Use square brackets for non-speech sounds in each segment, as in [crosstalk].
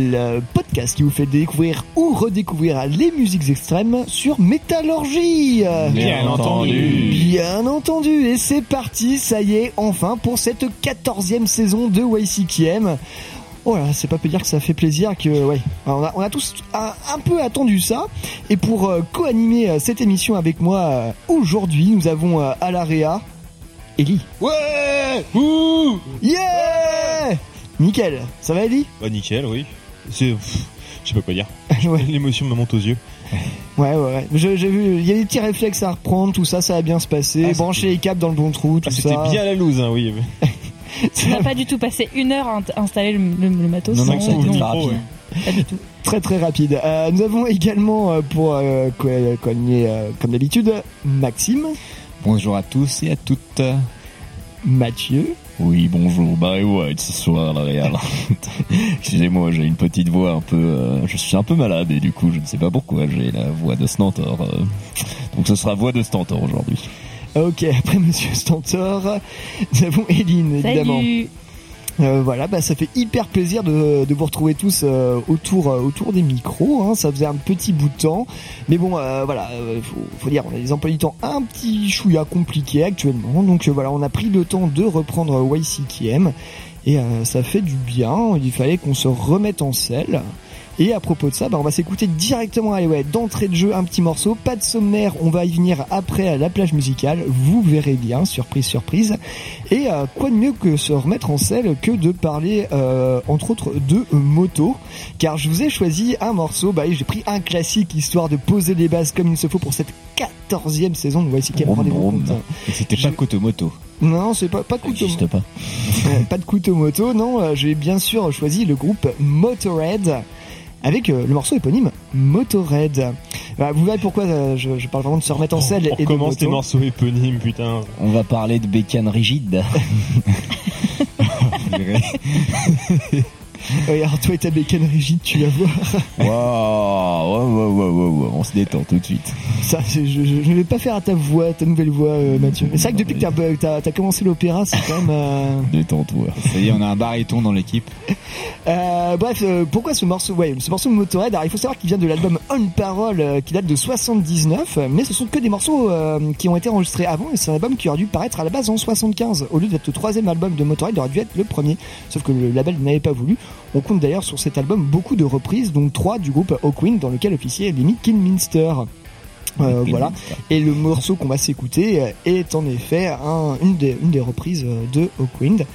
Le podcast qui vous fait découvrir ou redécouvrir les musiques extrêmes sur Métallurgie. Bien entendu. Bien entendu. Et c'est parti, ça y est, enfin pour cette quatorzième saison de YCKM. Voilà, c'est pas peu dire que ça fait plaisir que ouais, on a, on a tous un, un peu attendu ça. Et pour euh, co-animer euh, cette émission avec moi euh, aujourd'hui, nous avons euh, à l'AREA Ellie. Ouais Ouh Yeah Nickel. Ça va Ellie? Bah nickel, oui. C'est... Je sais pas quoi dire. [laughs] Ouais. [laughs] L'émotion me monte aux yeux. Ouais, ouais, J'ai vu, il y a des petits réflexes à reprendre, tout ça, ça va bien se passer. Ah, c'était- Brancher les câbles dans le bon trou, tout Ah, c'était ça. bien la loose, hein, oui. [laughs] On n'a pas du tout passé une heure à installer le, le- le matos. Non, non, ça a le très micro, rapide. ouais. pas du tout. Très très rapide. Euh, nous avons également euh, pour euh, euh, comme d'habitude Maxime, Bonjour à tous et à toutes. Mathieu. Oui, bonjour, Barry White ce soir, la Real. [laughs] Excusez-moi, j'ai une petite voix un peu... euh, je suis un peu malade et du coup, je ne sais pas pourquoi, j'ai la voix de Stentor. euh. donc ce sera voix de Stentor aujourd'hui. Ok, après Monsieur Stentor, nous avons Eline évidemment. Salut Euh, voilà, bah ça fait hyper plaisir de, de vous retrouver tous euh, autour euh, autour des micros. Hein, ça faisait un petit bout de temps, mais bon, voilà, faut, faut dire, on a des emplois du un petit chouïa compliqués actuellement. Donc voilà, on a pris le temps de reprendre YCKM et ça fait du bien. Il fallait qu'on se remette en selle. Et à propos de ça, bah, on va s'écouter directement, allez ouais, d'entrée de jeu un petit morceau, pas de sommaire, on va y venir après à la plage musicale, vous verrez bien, surprise surprise. Et euh, quoi de mieux que se remettre en selle que de parler euh, entre autres de moto, car je vous ai choisi un morceau, bah j'ai pris un classique histoire de poser les bases comme il se faut pour cette quatorzième saison de YCK. Brom, Rendez-vous hein. C'était pas Kotomoto. Non, c'est pas pas couteau, pas. pas de couteau moto, non. euh, J'ai bien sûr choisi le groupe Motorhead avec euh, le morceau éponyme Motorhead. Bah, vous verrez pourquoi euh, je, je parle vraiment de se remettre en selle On et de commence moto. les morceaux éponymes, putain. On va parler de bécane rigide. [laughs] [laughs] [laughs] Alors toi et ta bécane rigide, tu vas voir. [laughs] Waouh, wow, wow, wow, wow, wow, on se détend tout de suite. Ça, je, je, je vais pas faire à ta voix, ta nouvelle voix, euh, Mathieu. Mais c'est vrai que depuis que t'as t'as- t'as commencé l'opéra, c'est quand même. euh, Détends-toi. Ça y est, on a un baryton dans l'équipe. [laughs] Euh, bref, euh, pourquoi ce morceau Ouais, ce morceau de Motorhead? Alors, il faut savoir qu'il vient de l'album On Parole, euh, qui date de 79, euh, mais ce sont que des morceaux euh, qui ont été enregistrés avant, et c'est un album qui aurait dû paraître à la base en 75. Au lieu d'être le troisième album de Motorhead, il aurait dû être le premier. Sauf que le label n'avait pas voulu. On compte d'ailleurs sur cet album beaucoup de reprises, dont trois du groupe Hawkwind, dans lequel officiait Lemmy Kilminster. Euh, voilà. Et le morceau qu'on va s'écouter euh, est en effet un- une, des, une des reprises euh, de Hawkwind.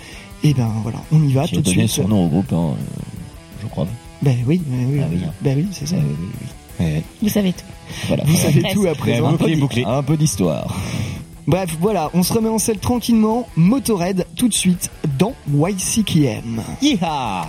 Et ben voilà, on y va tout de suite. son nom au groupe, hein, euh, je crois. Ben oui, ben oui, Ah oui. ben oui, c'est ça. Euh, oui, oui. Vous savez tout. Voilà. Vous savez tout à présent. bouclé, d'hi- bouclé. un peu d'histoire. Bref, voilà, on se remet en selle tranquillement. Motorhead tout de suite dans YCKM. Yeeha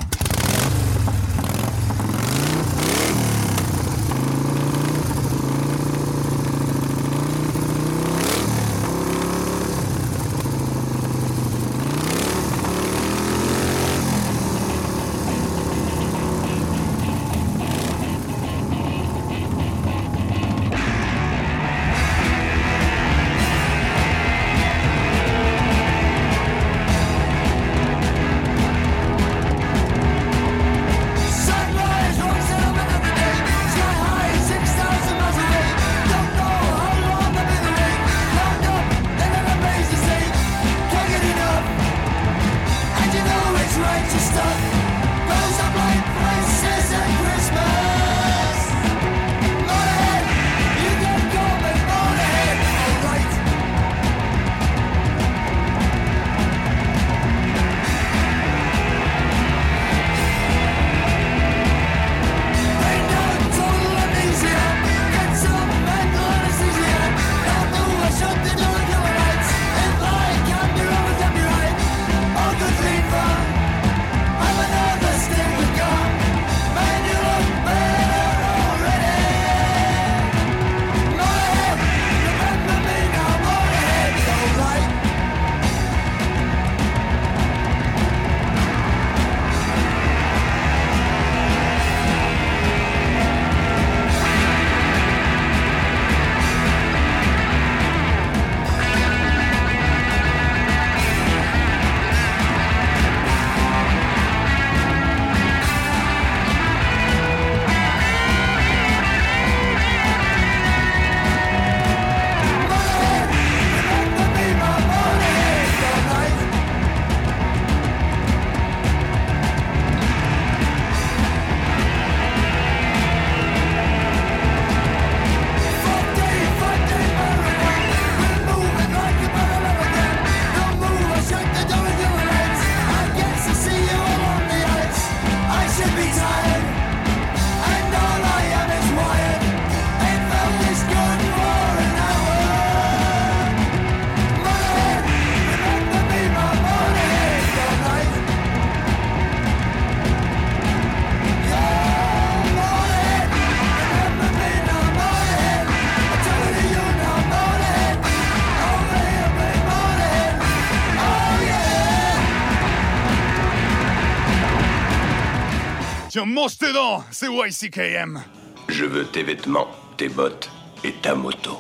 Tiens, mange tes dents, c'est YCKM. Je veux tes vêtements, tes bottes et ta moto.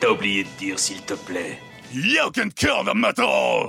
T'as oublié de dire s'il te plaît. You can kill the metal!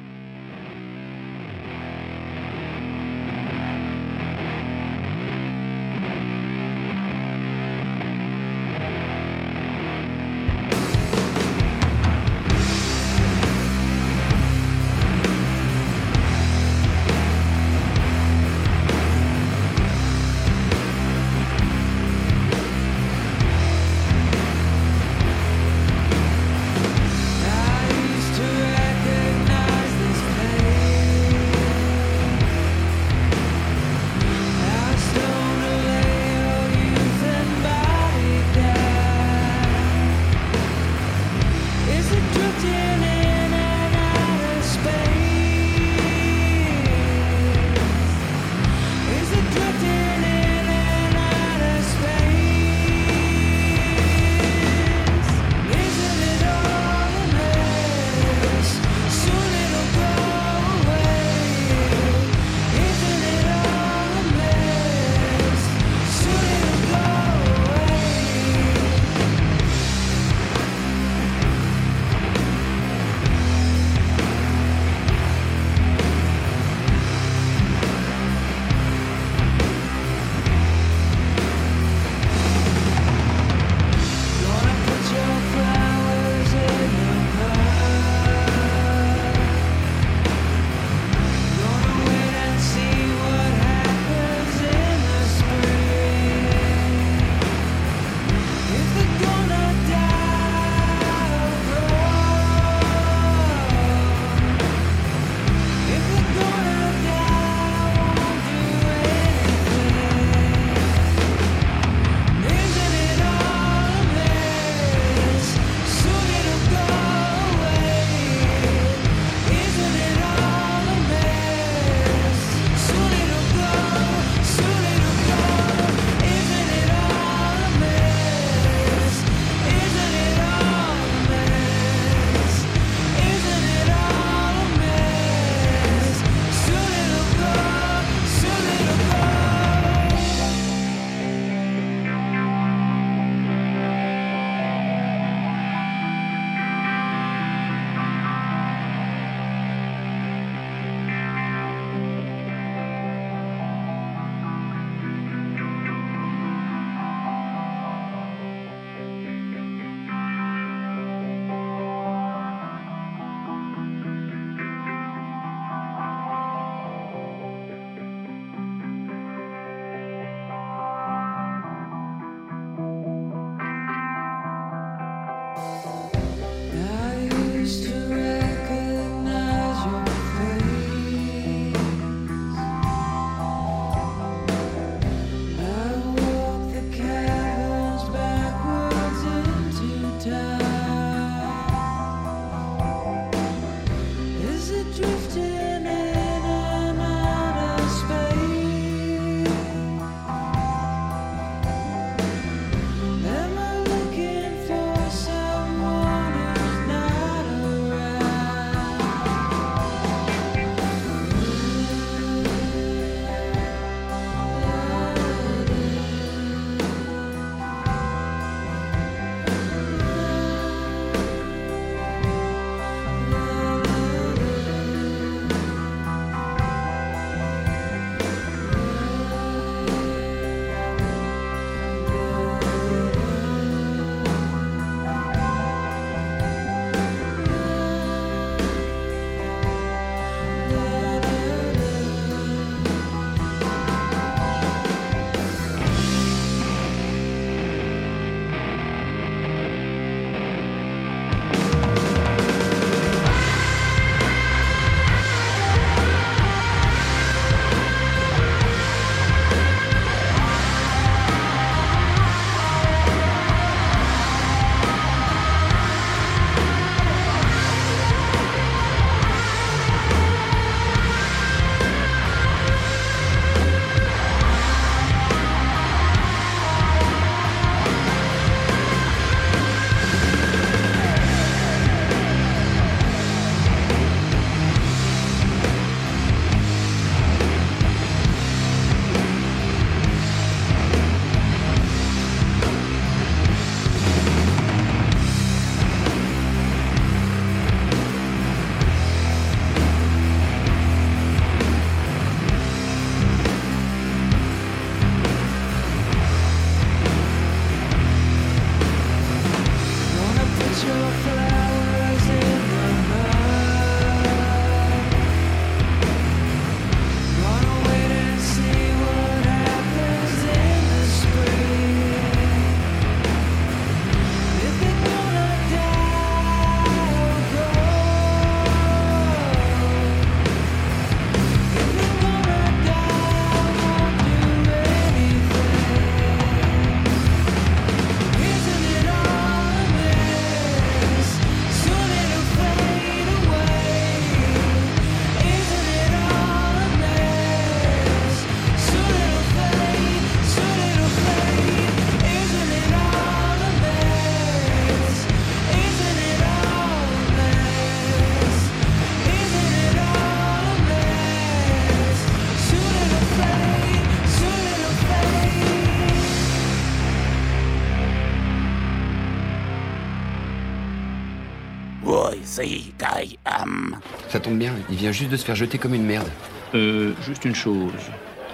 Bien, il vient juste de se faire jeter comme une merde. Euh, juste une chose.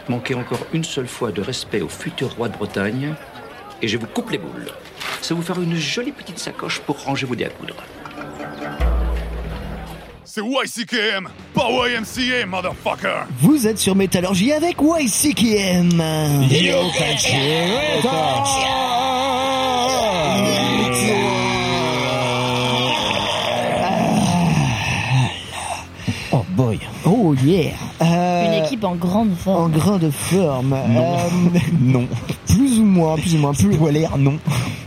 Manquez encore une seule fois de respect au futur roi de Bretagne, et je vous coupe les boules. Ça vous fera une jolie petite sacoche pour ranger vos dés à coudre. C'est YCKM, pas YMCA, motherfucker! Vous êtes sur Métallurgie avec YCKM. Yo, Oh boy. Oh yeah. Euh, Une équipe en grande en forme. grande forme. Euh, [laughs] Non. plus ou moins, plus ou moins. Plus, Polaire, non.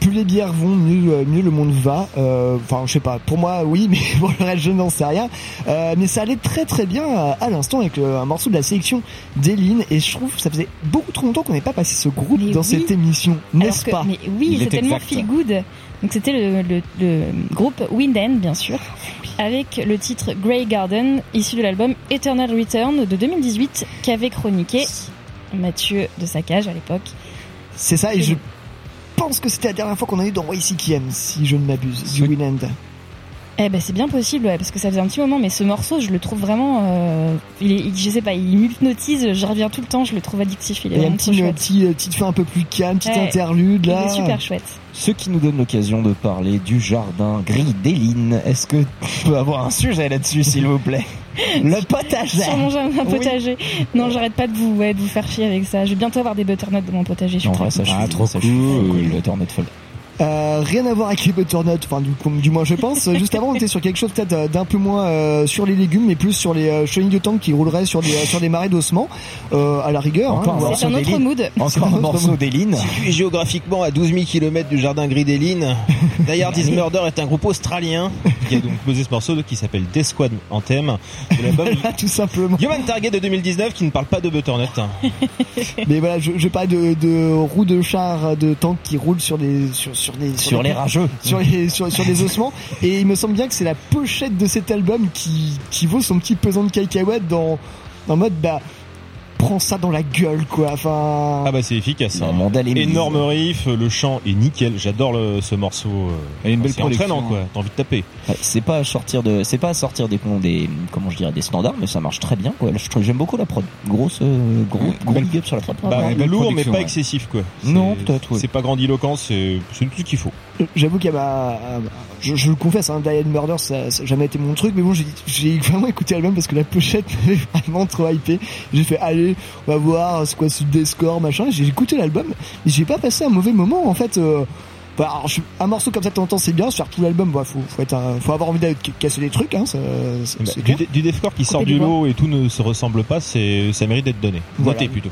plus les bières vont, mieux, euh, mieux le monde va. Euh, Enfin, je sais pas. Pour moi, oui, mais [laughs] pour le reste, je n'en sais rien. Euh, mais ça allait très très bien euh, à l'instant avec un morceau de la sélection d'Eline. Et je trouve que ça faisait beaucoup trop longtemps qu'on n'ait pas passé ce groupe Mais dans oui. cette émission, n'est-ce pas Mais oui, c'est est tellement feel good. Donc c'était le, le, le groupe Wind End, bien sûr, avec le titre Grey Garden, issu de l'album Eternal Return de 2018, qu'avait chroniqué Mathieu de Saccage à l'époque. C'est ça. Et je pense que c'était la dernière fois qu'on a eu dans YCKM, si je ne m'abuse, du. Winend. Eh ben c'est bien possible, ouais, parce que ça faisait un petit moment, mais ce morceau, je le trouve vraiment, euh, il est, il- je sais pas, il m'hypnotise, je reviens tout le temps, je le trouve addictif, il est Il un petit, euh, chouette. petit, euh, petite fin un peu plus calme, petite Ouais. interlude Il là. est super chouette. Ce qui nous donne l'occasion de parler du jardin gris d'Éline. Est-ce que on peut avoir un sujet là-dessus, s'il vous plaît? [laughs] Le potager. Sur mon jardin Oui. potager. Non, j'arrête pas de vous, ouais, de vous faire chier avec ça. Je vais bientôt avoir des butternuts dans mon potager. Je suis En très vrai, ça, je suis, trop ça, je cool. cool. Le Tornade folle. Euh, rien à voir avec les butternuts, enfin du, coup, du moins je pense. [laughs] Juste avant on était sur quelque chose peut-être euh, d'un peu moins euh, sur les légumes, mais plus sur les euh, chenilles de tank qui rouleraient sur des sur des marais d'ossements, euh, à la rigueur. Encore hein, un voilà. C'est un autre d'Éline. mood. Encore un morceau d'Éline. Situé géographiquement à 12 000 km du jardin gris d'Eline, [laughs] Die Hard is Murder est un groupe australien qui a donc posé ce morceau qui s'appelle Death Squad Anthem de l'album [laughs] Tout simplement. Human Target de 2019 qui ne parle pas de Butternut. Mais voilà, je, je parle de, de roues de chars de tank qui roulent sur des sur sur Sur les rageux. sur les sur, sur des [laughs] ossements et il me semble bien que c'est la pochette de cet album qui qui vaut son petit pesant de cacahuètes dans en mode bah prends ça dans la gueule quoi enfin Ah bah c'est efficace. Hein. Énorme riff, le chant est nickel. J'adore le- ce morceau. euh, Et une belle c'est entraînant quoi. T'as envie de taper. Ouais, c'est pas à sortir de, c'est pas à sortir des, des, comment je dirais, des standards, mais ça marche très bien, quoi. J'aime beaucoup la prod. Grosse, euh, gros, gros belle- sur la prod. Bah, Ouais, belle lourd mais pas excessif quoi. Non, C'est- peut-être. C'est pas grandiloquent, c'est c'est tout ce qu'il faut. J'avoue qu'à ma, je, je le confesse, hein, Hard Murder, ça, ça a jamais été mon truc, mais bon, j'ai, j'ai vraiment écouté l'album parce que la pochette [laughs] m'avait vraiment trop hypé. J'ai fait, allez, on va voir, c'est quoi ce Descore, machin. J'ai écouté l'album, mais j'ai pas passé un mauvais moment, en fait. Euh, bah, alors, je- un morceau comme ça de temps en temps, c'est bien. Sur tout l'album, bah, faut, faut être un- faut avoir envie d'aller ca- casser des trucs, hein, ça, Bah, c'est du, du deathcore qui sort du lot et tout ne se ressemble pas, c'est ça mérite d'être donné. Voilà. Votez plutôt.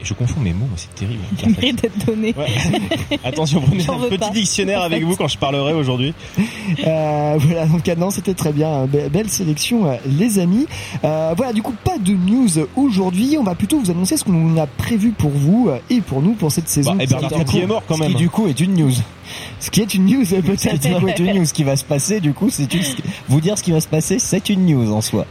Et je confonds mes mots, c'est terrible. [laughs] Il mérite d'être donné. Ouais. Attention, prenez un petit pas. dictionnaire En avec fait. vous quand je parlerai aujourd'hui. Euh, voilà, donc ah non, c'était très bien, Be- belle sélection, euh, les amis. Euh, voilà, du coup, pas de news aujourd'hui. On va plutôt vous annoncer ce qu'on a prévu pour vous et pour nous pour cette saison. Bah, et Bernard Ce qui- Tapie est mort quand Ce même. qui, du coup, est une news. Ce qui est une news, Ce qui, peut-être. du coup, est une news qui va se passer, du coup, c'est une, vous dire ce qui va se passer, c'est une news en soi.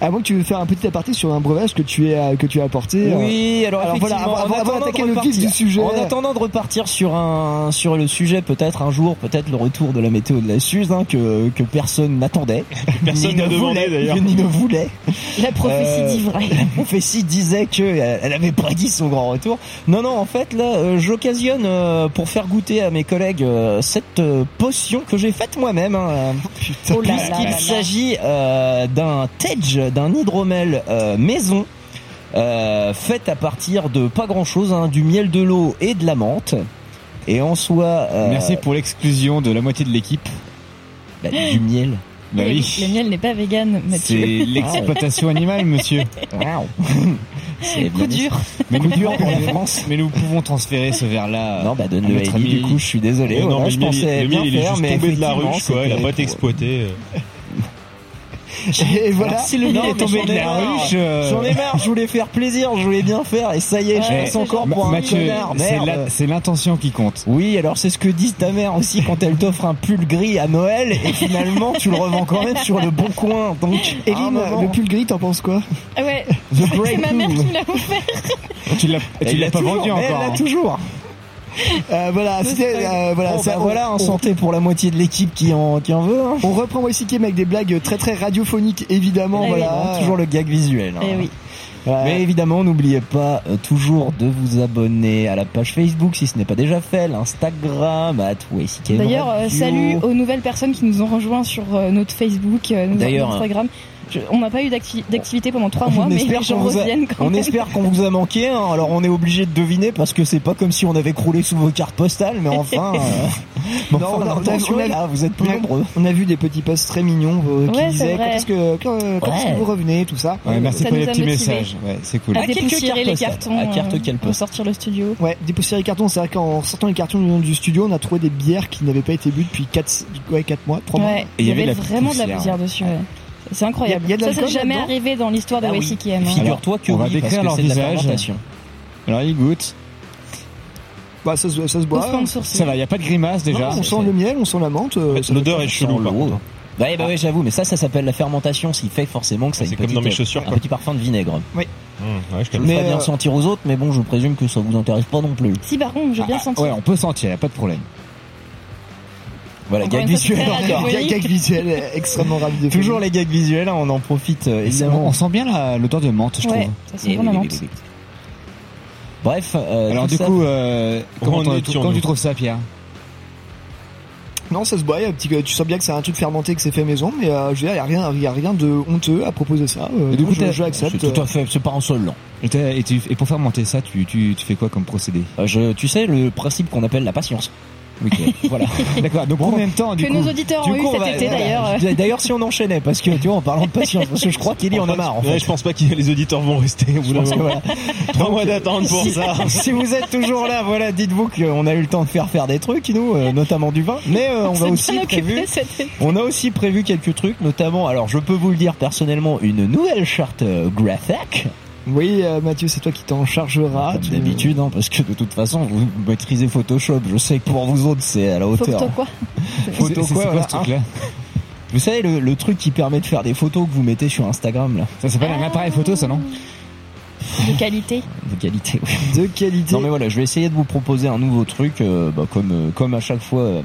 À moins que tu veux faire un petit aparté sur un breuvage que tu as que tu as apporté. euh, Oui, alors, alors voilà, effectivement, avant- en avant attendant d'attaquer de le vif repartir- du sujet. En attendant de repartir sur un sur le sujet, peut-être un jour, peut-être le retour de la météo de la Suze, hein, que que personne n'attendait, [laughs] personne ne demandé, voulait, d'ailleurs. ni ne voulait. La prophétie Euh, dit vrai. La prophétie disait que euh, elle avait prédit son grand retour. Non, non, en fait, là, euh, j'occasionne euh, pour faire goûter à mes collègues euh, cette euh, potion que j'ai faite moi-même. Hein, euh, Oh puisqu'il là là. s'agit euh, d'un Tej, d'un hydromel euh, maison. Euh, faite à partir de pas grand chose, du miel de l'eau et de la menthe. Et en soi, euh, Merci pour l'exclusion de la moitié de l'équipe. bah, du miel. Bah le, oui. le miel n'est pas vegan, C'est Mathieu. l'exploitation animale, monsieur. Wow. [laughs] C'est Coup dur. Mais Coup nous, dur pour la pouvons- France. mais nous pouvons transférer ce verre-là. [laughs] Non, bah à donne-le à notre Ellie, ami. du coup, je suis désolé. Mais non, voilà, mais je le miel, pensais le bien miel, il est faire, juste mais tombé de la ruche, quoi. Il a pas été exploité. Et voilà. Si le miel Non, est tombé j'en de ai la marre. ruche, Euh, j'en ai marre, je voulais faire plaisir, je voulais bien faire, et ça y est, je Ouais, passe c'est encore pour un Mathieu, connard, c'est merde. la- c'est l'intention qui compte. Oui, alors c'est ce que dit ta mère aussi quand elle t'offre un pull gris à Noël, et finalement tu le revends quand même sur le bon coin, donc... Eline, le pull gris, t'en penses quoi? Ah ouais, The c'est Grey ma mère qui me l'a offert. Tu l'as, pas toujours, vendu encore. Elle l'a hein. toujours. Euh, Voilà, c'était euh, voilà, Bon, ça, bah, on- voilà, en on- santé pour la moitié de l'équipe qui en, qui en veut. Hein. On reprend Voici Game avec des blagues très très radiophoniques évidemment Eh oui, voilà. Toujours le gag visuel. hein. Eh oui. Voilà. Mais évidemment, n'oubliez pas euh, toujours de vous abonner à la page Facebook si ce n'est pas déjà fait, l'Instagram, WCKM D'ailleurs, euh, salut aux nouvelles personnes qui nous ont rejoints sur euh, notre Facebook, euh, notre D'ailleurs, Instagram. Je- on n'a pas eu d'acti- d'activité pendant trois mois, on mais les gens reviennent quand on même. espère qu'on vous a manqué. hein. Alors on est obligé de deviner parce que c'est pas comme si on avait croulé sous vos cartes postales, mais enfin, [laughs] euh, Non, enfin, on a- on là, vous êtes plus on a- nombreux. On a vu des petits posts très mignons euh, qui Ouais, disaient quand est-ce que quand, quand est-ce Ouais. que vous revenez tout ça. Ouais, merci Ça pour les petits messages. Ouais, c'est cool. À dépoussiérer les cartons. À cartes euh, quelle pour poste sortir le studio. Ouais, dépoussiérer les cartons, c'est vrai qu'en sortant les cartons du studio, on a trouvé des bières qui n'avaient pas été bues depuis 4 ouais, 4 mois, 3 mois. Et il y avait vraiment de la poussière dessus. C'est incroyable. Il y a- il y a de ça, c'est jamais arrivé dans l'histoire de Ah oui. WCKM. hein. Figure-toi que on va oui, décrire leur c'est de la visage. fermentation. Alors il goûte. Bah ça, se- ça se boit. Ça va, il y a pas de grimace déjà. Non, on sent le miel, on sent la menthe. euh, ça- L'odeur est chelou, par contre. Ouais, bah ouais, j'avoue, mais ça, ça s'appelle la fermentation, ce qui fait forcément que ça a C'est une comme petite, dans mes chaussures, un petit parfum de vinaigre. Mmh, ouais, je Je Mais, ferais bien euh, sentir aux autres, mais bon, je présume que ça vous intéresse pas non plus. Si, par contre, j'ai bien Ah, senti. Ouais, on peut sentir, y a pas de problème. Voilà, gag visuel. Gag visuel extrêmement ravi de Toujours les gags visuels, hein, on en profite euh, Et c'est- évidemment. on sent bien la- l'odeur de menthe, je Ouais, trouve. ça sent Et vraiment oui, la oui, menthe. oui, oui. Bref, euh, Alors du ça- coup, euh, comment, tu- trouves ça, Pierre? Non, ça se boit. petit- Tu sens bien que c'est un truc fermenté, que c'est fait maison, mais euh, je veux dire, il y a rien, y a rien de honteux à proposer ça. Euh, Et du coup, je, je accepte. c'est tout à fait, c'est pas insolent. et, et, tu- et pour faire monter ça, tu, tu, tu fais quoi comme procédé? Euh, je, tu sais, le principe qu'on appelle la patience. Ok. Voilà. [laughs] D'accord. Donc en même temps, du Que coup, nos auditeurs Du ont eu coup, on cet va- été [laughs] d'ailleurs. D'ailleurs, si on enchaînait, parce que tu vois, en parlant de patience, parce que je crois qu'Eli en a marre. En Ouais, fait. je pense pas que les auditeurs vont rester au bout d'un moment. [laughs] Trois mois d'attente pour si, ça. si vous êtes toujours là, voilà, dites-vous qu'on a eu le temps de faire faire des trucs, nous, euh, notamment du vin. Mais euh, on va s'est aussi prévu. occupé cet été. On a aussi prévu quelques trucs, notamment, alors je peux vous le dire personnellement, une nouvelle charte euh, graphique, Oui, euh, Mathieu, c'est toi qui t'en chargeras. comme d'habitude, hein, parce que de toute façon, vous maîtrisez Photoshop. Je sais que pour vous autres, c'est à la hauteur. Photo quoi Photo quoi, voilà, ce truc-là Vous savez, le, le truc qui permet de faire des photos que vous mettez sur Instagram, là, Ça s'appelle un appareil photo, ça non De qualité. de qualité. oui. De qualité. Non mais voilà, je vais essayer de vous proposer un nouveau truc, euh, bah, comme euh, comme à chaque fois, euh,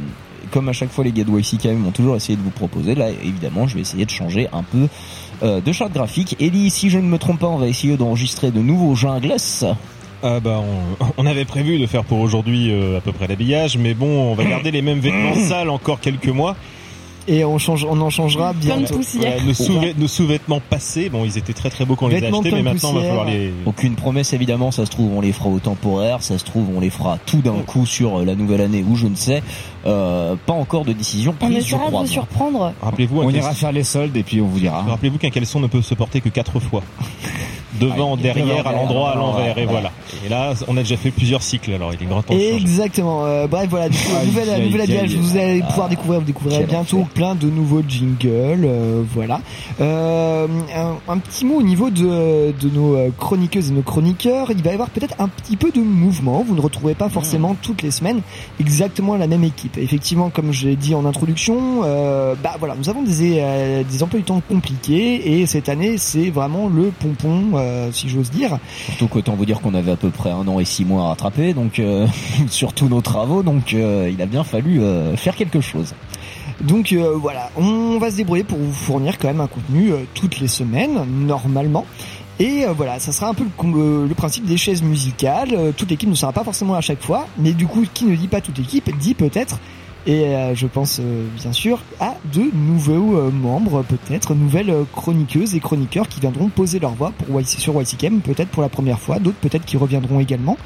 comme à chaque fois les gars de YCKM ont toujours essayé de vous proposer. Là, évidemment, je vais essayer de changer un peu euh, de charte graphique. Ellie, si je ne me trompe pas, on va essayer d'enregistrer de nouveaux jungles. Ah bah on, [laughs] on avait prévu de faire pour aujourd'hui euh, à peu près l'habillage, mais bon, on va garder les mêmes vêtements [clears throat] sales encore quelques mois. Et on change, on en changera bientôt. poussière. Ouais, nos, sous- nos sous-vêtements passés, bon, ils étaient très très beaux quand on les a achetés, mais maintenant il va falloir poussière. les. Aucune promesse évidemment, ça se trouve on les fera au temporaire, ça se trouve on les fera tout d'un coup sur euh, la nouvelle année ou je ne sais. Euh, pas encore de décision On prise, je essaiera de vous surprendre. Rappelez-vous, un On ira faire les soldes et puis on vous dira. rappelez-vous qu'un caleçon ne peut se porter que quatre fois. [laughs] devant, Ah, derrière, à l'endroit, à l'envers, et voilà. Et là, on a déjà fait plusieurs cycles, alors il est grand temps. Exactement. Euh, bref, voilà, du coup, nouvelle, nouvelle aïe. vous allez pouvoir découvrir, vous découvrirez bientôt enfer. Plein de nouveaux jingles, euh, voilà. Euh, un, un petit mot au niveau de, de nos euh, chroniqueuses et nos chroniqueurs, il va y avoir peut-être un petit peu de mouvement, vous ne retrouverez pas forcément Hmm. toutes les semaines exactement la même équipe. Effectivement, comme je l'ai dit en introduction, euh, bah voilà, nous avons des, euh, des emplois du temps compliqués et cette année c'est vraiment le pompon, euh, si j'ose dire. Surtout qu'autant vous dire qu'on avait à peu près un an et six mois à rattraper, donc euh, [laughs] sur tous nos travaux, donc euh, il a bien fallu euh, faire quelque chose. Donc euh, voilà, on va se débrouiller pour vous fournir quand même un contenu euh, toutes les semaines, normalement. Et euh, voilà, ça sera un peu le, principe des chaises musicales. Toute l'équipe ne sera pas forcément à chaque fois, mais du coup, qui ne dit pas toute l'équipe dit peut-être. Et je pense bien sûr à de nouveaux membres, peut-être nouvelles chroniqueuses et chroniqueurs qui viendront poser leur voix pour YC, sur YCKM, peut-être pour la première fois, d'autres peut-être qui reviendront également.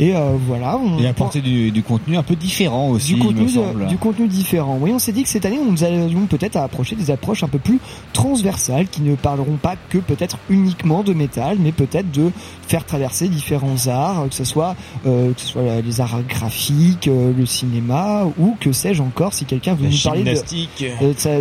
Et euh, voilà, on Et apporter du, du contenu un peu différent aussi, du contenu, me semble. de- du contenu différent. Oui, on s'est dit que cette année, on nous allions peut-être approcher des approches un peu plus transversales, qui ne parleront pas que peut-être uniquement de métal, mais peut-être de faire traverser différents arts, que ce soit euh, que ce soit les arts graphiques, euh, le cinéma, ou que sais-je encore. Si quelqu'un veut La nous parler de, gymnastique.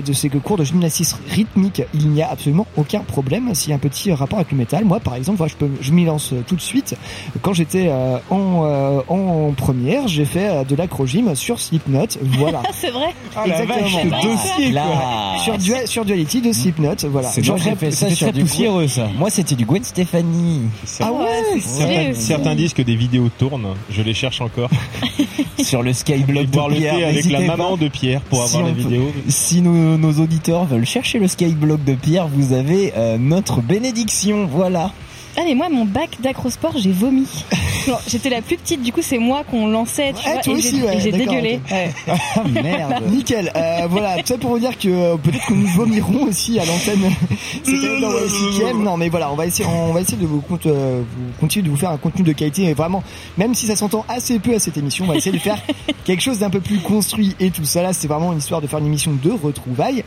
de, ses cours de gymnastique rythmique, il n'y a absolument aucun problème s'il y a un petit rapport avec le métal. Moi, par exemple, voilà, je, peux, je m'y lance euh, tout de suite. Quand j'étais euh, en, euh, en première, j'ai fait euh, de l'acrogym sur Slipknot. Voilà. Ah, [laughs] c'est vrai Exactement. le dossier, quoi. Sur, Dua- sur Duality de Slipknot, voilà. Très, j'ai fait ça sur très du poussiéreux, ça. Moi c'était du Gwen Stefani. Ah ouais, c'est Certains, certains disent que des vidéos tournent, je les cherche encore. [laughs] sur le Skyblog Voir de le Pierre. thé avec la maman pas. de Pierre pour Si avoir la on peut- vidéo. Si nos, nos auditeurs veulent chercher le Skyblog de Pierre, vous avez euh, notre bénédiction, voilà. Ah mais moi mon bac d'acrosport j'ai vomi. [laughs] J'étais la plus petite du coup c'est moi qu'on lançait tu Ouais, vois toi et aussi, j'ai ouais, et j'ai d'accord, dégueulé. [laughs] Ah merde. [laughs] Nickel. Euh, voilà, tout ça pour vous dire que euh, peut-être que nous vomirons aussi à l'antenne. [laughs] C'était dans YCKM. Non, mais voilà, on va essayer, on va essayer de vous, euh, vous continuer de vous faire un contenu de qualité. Et vraiment, même si ça s'entend assez peu à cette émission, on va essayer de faire quelque chose d'un peu plus construit et tout ça. Là, c'est vraiment une histoire de faire une émission de retrouvailles.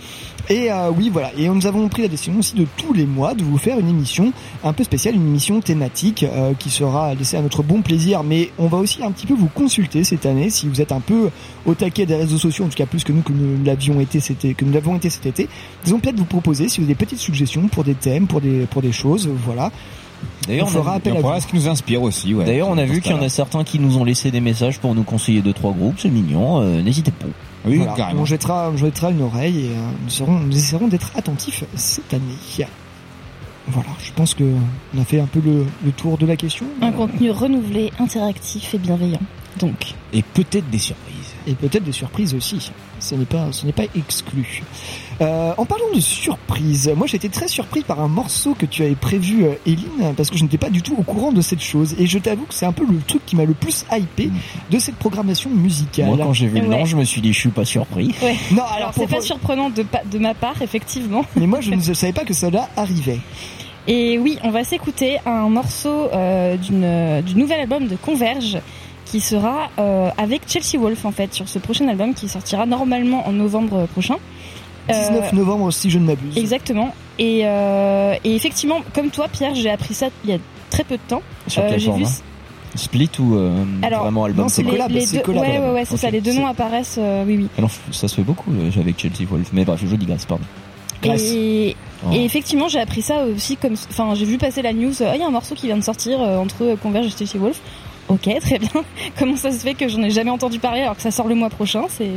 Et euh, oui, voilà. Et nous avons pris la décision aussi de tous les mois de vous faire une émission un peu spéciale, une émission thématique qui sera laissée à notre bon plaisir. Mais on va aussi un petit peu vous consulter cette année si vous êtes un peu au taquet des réseaux sociaux, en tout cas plus que nous que nous l'avions été cet été, que nous l'avons été cet été. Nous allons peut-être vous proposer si vous avez des petites suggestions pour des thèmes, pour des pour des choses, voilà. D'ailleurs, On on, fera a, appel à ce qui nous inspire aussi, ouais. d'ailleurs, on a vu qu'il y en a certains qui nous ont laissé des messages pour nous conseiller deux trois groupes, c'est mignon. euh, N'hésitez pas. Oui, Voilà. carrément. On jettera, on jettera une oreille et euh, nous, serons, nous essaierons d'être attentifs cette année. Voilà, je pense que on a fait un peu le, le tour de la question. Un contenu renouvelé, interactif et bienveillant. Donc Et peut-être des surprises. et peut-être des surprises aussi. Ce n'est pas, ce n'est pas exclu. Euh, en parlant de surprises, moi j'ai été très surpris par un morceau que tu avais prévu, euh, Eline, parce que je n'étais pas du tout au courant de cette chose. Et je t'avoue que c'est un peu le truc qui m'a le plus hypé de cette programmation musicale. Moi, quand j'ai vu le Ouais. nom, je me suis dit, je suis pas surpris. ouais. non, Alors, alors, c'est pour- pas surprenant de, pa- de ma part effectivement. mais moi je [laughs] ne savais pas que cela arrivait. Et oui, on va s'écouter un morceau euh, d'une euh, du nouvel album de Converge qui sera euh, avec Chelsea Wolf en fait sur ce prochain album qui sortira normalement en novembre prochain. Euh, 19 novembre, si je ne m'abuse. Exactement. Et, euh, et effectivement, comme toi, Pierre, j'ai appris ça il y a très peu de temps. Sur Euh, quelle j'ai forme vu hein Split ou euh, Alors, vraiment album non, c'est collab, les, deux, collab. ouais, ouais, ouais, c'est ça. Les deux noms apparaissent. euh, oui, oui. Alors, ça se fait beaucoup euh, avec Chelsea Wolf. Mais bref, je dis grâce, pardon. Grâce. Et, Oh. et effectivement, j'ai appris ça aussi comme, enfin, j'ai vu passer la news. euh, Ah, il y a un morceau qui vient de sortir euh, entre Converge et Chelsea Wolf. Ok, [laughs] très bien. Comment ça se fait que j'en ai jamais entendu parler alors que ça sort le mois prochain C'est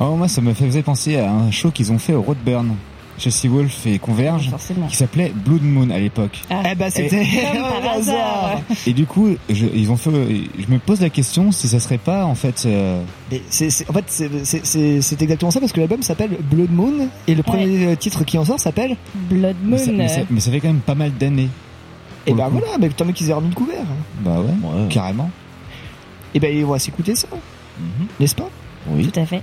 Oh, moi, ça me faisait penser à un show qu'ils ont fait au Roadburn. Chelsea Wolf et Converge, forcément. qui s'appelait Blood Moon à l'époque. Ah. Eh ben c'était [laughs] par un hasard. Et du coup, je, ils ont fait, je me pose la question si ça serait pas, en fait, euh, Mais c'est, c'est- en fait, c'est, c'est, c'est, c'est exactement ça parce que l'album s'appelle Blood Moon et le premier titre qui en sort s'appelle. Blood Moon. mais, ça, mais ça- mais ça fait quand même pas mal d'années. Et Pour ben voilà, mais tant mieux qu'ils aient remis le couvert. Bah ouais, Ouais. carrément. Et ben on va s'écouter ça, Mhm. n'est-ce pas? Oui. Tout à fait.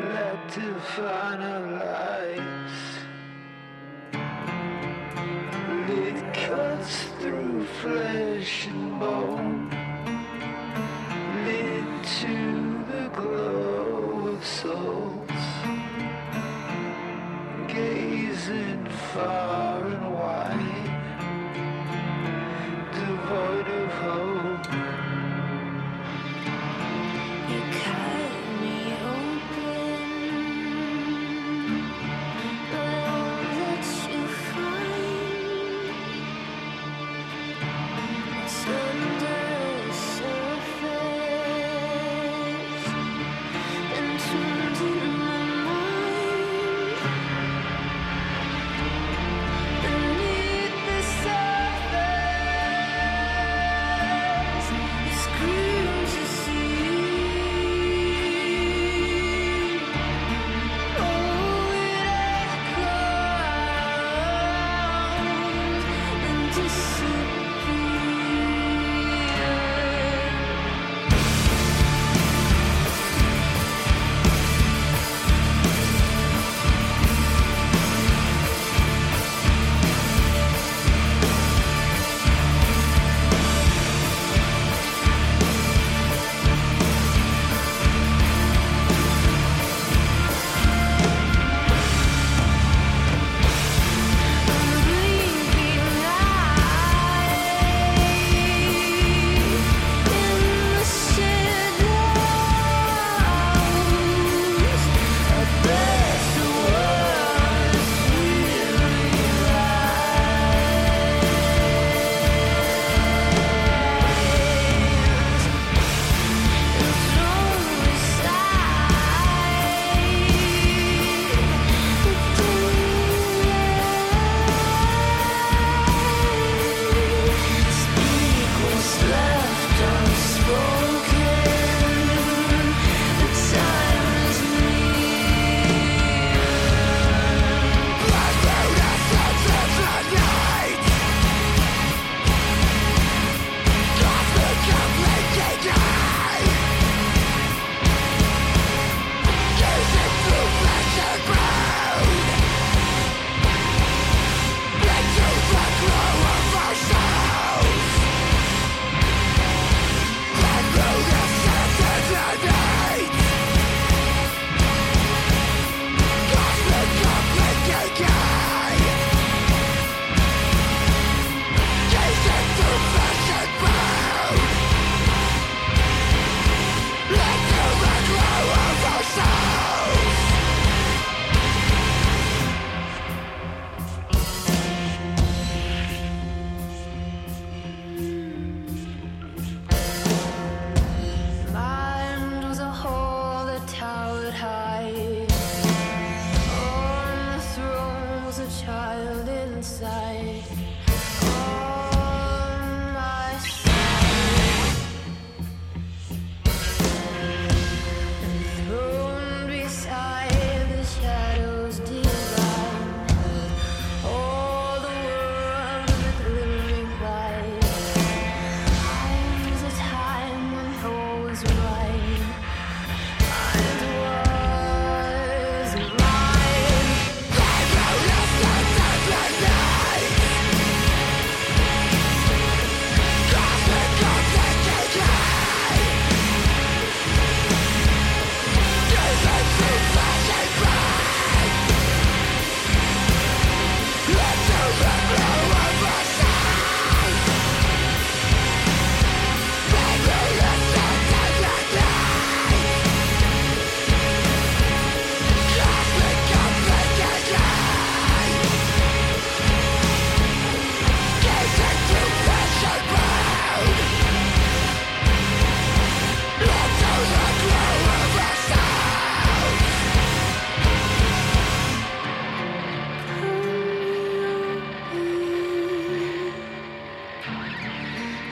led to finalize. It cuts through flesh and bone, lead to the glow of souls, gazing far and wide, devoid of hope. You cut.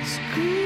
Scream.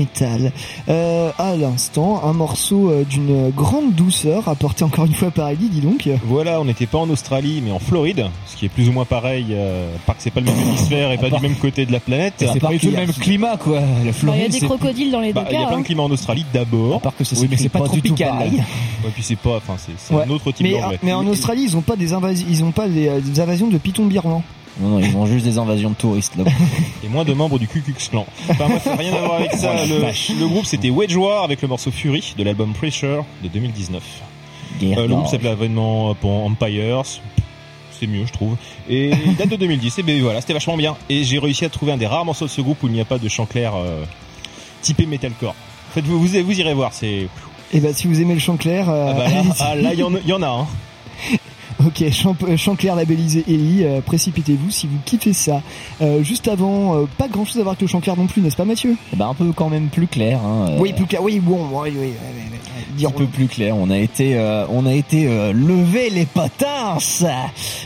métal. Euh, à l'instant, un morceau euh, d'une grande douceur apporté encore une fois par Eddie, dis donc. Voilà, on n'était pas en Australie, mais en Floride, ce qui est plus ou moins pareil, euh, part que c'est pas le même hémisphère et pas du même côté de la planète. C'est pas du tout le même climat, quoi. La Bah, Il y a des crocodiles dans les deux Bah, il y a plein de hein. climats en Australie d'abord. À part que c'est Oui, mais c'est pas, pas du tout tropical. Ouais, puis c'est pas, enfin c'est Ouais. un autre type Mais, d'anglais. mais en Australie, ils ont pas des invasions, ils ont pas des, des invasions de pitons birmans. Non, non, ils ont juste des invasions de touristes là. Et moins de membres du Ku Klux Klan. Enfin bref, rien à voir avec ça. Le, groupe c'était Wedge War avec le morceau Fury de l'album Pressure de 2019. Guerre Euh, le groupe s'appelait avènement pour Empires. C'est mieux, je trouve. Et il [laughs] date de 2010. Et ben voilà, c'était vachement bien. Et j'ai réussi à trouver un des rares morceaux de ce groupe où il n'y a pas de chant clair euh, typé metalcore. En fait, vous, vous, vous irez voir. C'est Et bah si vous aimez le chant clair, euh, ah bah là, [laughs] ah, là, il y en a- il y en a. Hein. [laughs] Ok, chant, euh, labellisé Ellie, euh, précipitez-vous si vous kiffez ça. Euh, juste avant, euh, pas grand chose à voir avec le chant clair non plus, n'est-ce pas Mathieu? Eh ben, un peu quand même plus clair. Hein, euh, Oui, plus clair, oui, bon, oui, oui, oui, un peu plus clair. On a été, euh, on a été euh, lever les patins.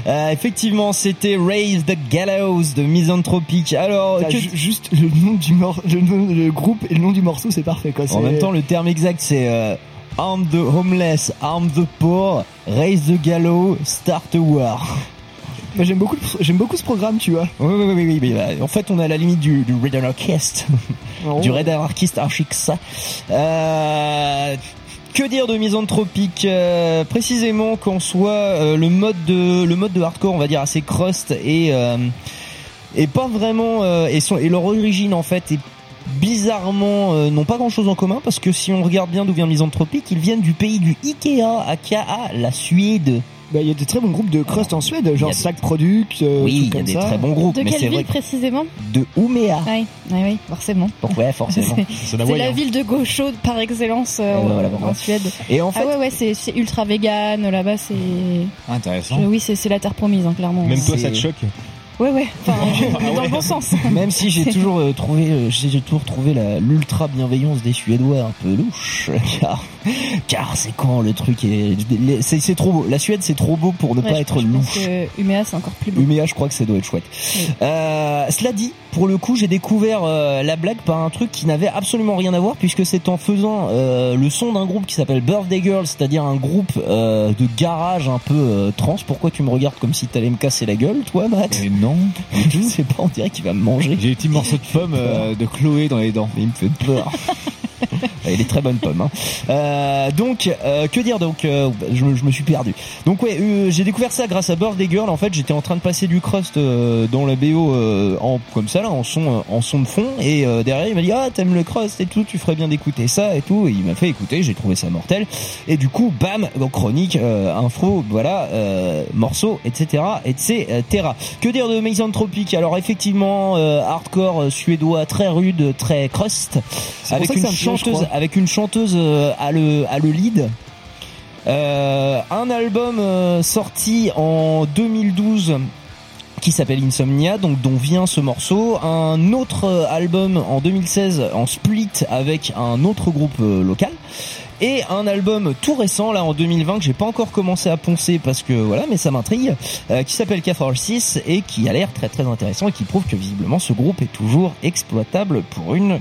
Euh, effectivement, c'était Raise the Gallows de Misanthropique. Alors, que- ju- juste le nom du mor le, nom- le groupe et le nom du morceau, c'est parfait quoi. en même temps, le terme exact, c'est euh, Arm the homeless, arm the poor, raise the gallows, start a war. J'aime beaucoup, j'aime beaucoup ce programme, tu vois. Oui, oui, oui, oui, oui, en fait, on est à la limite du, du Red Anarchist, Oh. [laughs] du Red Anarchist Archix. Euh, que dire de misanthropique euh, Précisément qu'en soit euh, le mode de le mode de hardcore, on va dire assez crust et euh, et pas vraiment euh, et, son, et leur origine en fait est bizarrement euh, n'ont pas grand chose en commun parce que si on regarde bien d'où vient misanthropique, ils viennent du pays du Ikea, aka la Suède. Bah, il y a des très bons groupes de crust en Suède, genre Slack Product, euh, oui, trucs il y a comme des ça. très bons groupes, De mais quelle c'est ville que précisément? de Ouméa. Oui, oui, oui, forcément. Ouais, [laughs] forcément. C'est c'est la ville de gaucho par excellence euh, Ouais, en- voilà, en, voilà. Suède. Et en fait, ah ouais, ouais, c'est c'est ultra vegan là-bas, c'est. Intéressant. Oui, c'est c'est la terre promise, hein, clairement. Même toi, ça te choque Ouais, ouais. Enfin, je- Ah dans le bon sens. [laughs] Même si j'ai toujours euh, trouvé, euh, j'ai toujours trouvé la- l'ultra bienveillance des Suédois un peu louche, [laughs] car, [laughs] car c'est quand le truc est, c'est c'est trop beau. La Suède c'est trop beau pour ne Ouais, pas être louche. Uméa, c'est encore plus beau. Uméa, je crois que ça doit être chouette. Euh, cela dit, pour le coup, j'ai découvert euh, la blague par un truc qui n'avait absolument rien à voir, puisque c'est en faisant euh, le son d'un groupe qui s'appelle Birthday Girl, c'est-à-dire un groupe euh, de garage un peu euh, trans. Pourquoi tu me regardes comme si t'allais me casser la gueule, toi, Max Et non. [laughs] Je sais pas, on dirait qu'il va me manger. J'ai des petits morceaux de pomme euh, de Chloé dans les dents. Mais il me fait peur. [laughs] [laughs] Il est très bonne pomme. Hein. Euh, donc, euh, que dire donc euh, je, me- je me suis perdu. Donc ouais, euh, j'ai découvert ça grâce à Birthday Girl. En fait, j'étais en train de passer du crust euh, dans la BO euh, en comme ça là, en son en son de fond. Et euh, derrière, il m'a dit ah t'aimes le crust et tout, tu ferais bien d'écouter ça et tout. Et il m'a fait écouter. J'ai trouvé ça mortel. Et du coup, bam, donc chronique, euh, info, voilà, euh, morceau, etc., etc. Que dire de Misanthropique Alors effectivement, euh, hardcore suédois très rude, très crust, avec une je chanteuse, avec une chanteuse euh, à le à le lead. Euh, un album euh, sorti en 2012 qui s'appelle Insomnia, donc dont vient ce morceau. Un autre euh, album en 2016 en split avec un autre groupe local. Et un album tout récent là en 2020 que j'ai pas encore commencé à poncer parce que voilà mais ça m'intrigue euh, qui s'appelle Catharsis et qui a l'air très très intéressant et qui prouve que visiblement ce groupe est toujours exploitable pour une,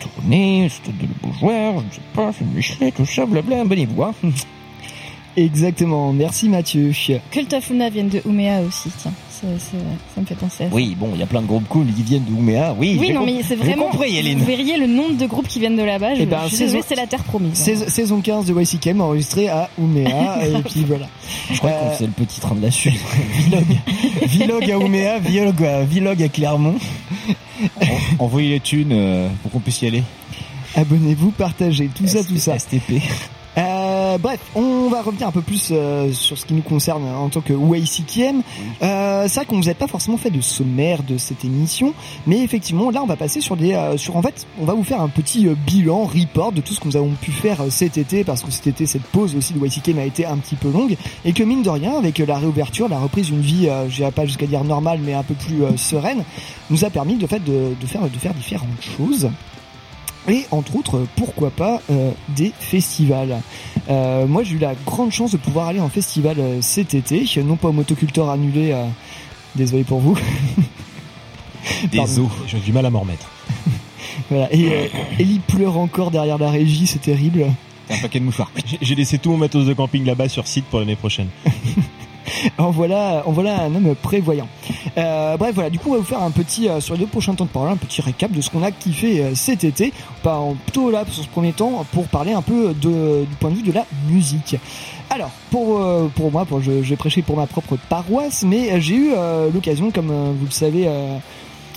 tournée, de Beaujoire, je ne sais pas, c'est tout ça, blabla, abonnez-vous hein. Exactement, merci Mathieu. Cult of Luna viennent de Uméa aussi, tiens. Ça, ça- ça me fait penser à ça. Oui bon il y a plein de groupes cool qui viennent de Ouméa, oui. Oui, non, mais c'est vraiment. compris Yéline. Vous verriez le nombre de groupes qui viennent de là-bas. Je, Eh ben, je suis saison- désolée, c'est la terre promise. Sais- Saison 15 de YCKM enregistré à Ouméa, [laughs] et puis voilà. Je crois Euh, qu'on faisait le petit train de la Suisse. [laughs] Vlog, vlog à Ouméa, vlog, à- vlog à Clermont. Envoyez les thunes euh, pour qu'on puisse y aller. Abonnez-vous, partagez, tout ça, tout ça. STP. Euh, bref, on va revenir un peu plus euh, sur ce qui nous concerne en tant que YCKM. Euh, c'est vrai qu'on vous a pas forcément fait de sommaire de cette émission, mais effectivement, là, on va passer sur des, euh, sur en fait, on va vous faire un petit euh, bilan, report de tout ce que nous avons pu faire euh, cet été, parce que cet été, cette pause aussi de YCKM a été un petit peu longue, et que mine de rien, avec euh, la réouverture, la reprise d'une vie, euh, je dirais pas jusqu'à dire normale, mais un peu plus sereine, nous a permis de fait de, de faire, de faire différentes choses. Et entre autres, pourquoi pas euh, des festivals. Euh, moi, j'ai eu la grande chance de pouvoir aller en festival euh, cet été, non pas au motoculteur annulé. euh, désolé pour vous. [laughs] Pardon. J'ai du mal à m'en remettre. [laughs] Voilà. Et euh, Ellie pleure encore derrière la régie, c'est terrible. Un paquet de mouchoirs. J'ai laissé tout mon matos de camping là-bas sur site pour l'année prochaine. [laughs] [laughs] En voilà, en voilà un homme prévoyant. Euh, bref, voilà. Du coup, on va vous faire un petit euh, sur les deux prochains temps de parole, un petit récap de ce qu'on a kiffé euh, cet été. Pas en plutôt là sur ce premier temps pour parler un peu de, du point de vue de la musique. Alors, pour pour moi, pour je, je vais prêcher pour ma propre paroisse, mais j'ai eu l'occasion, comme vous le savez.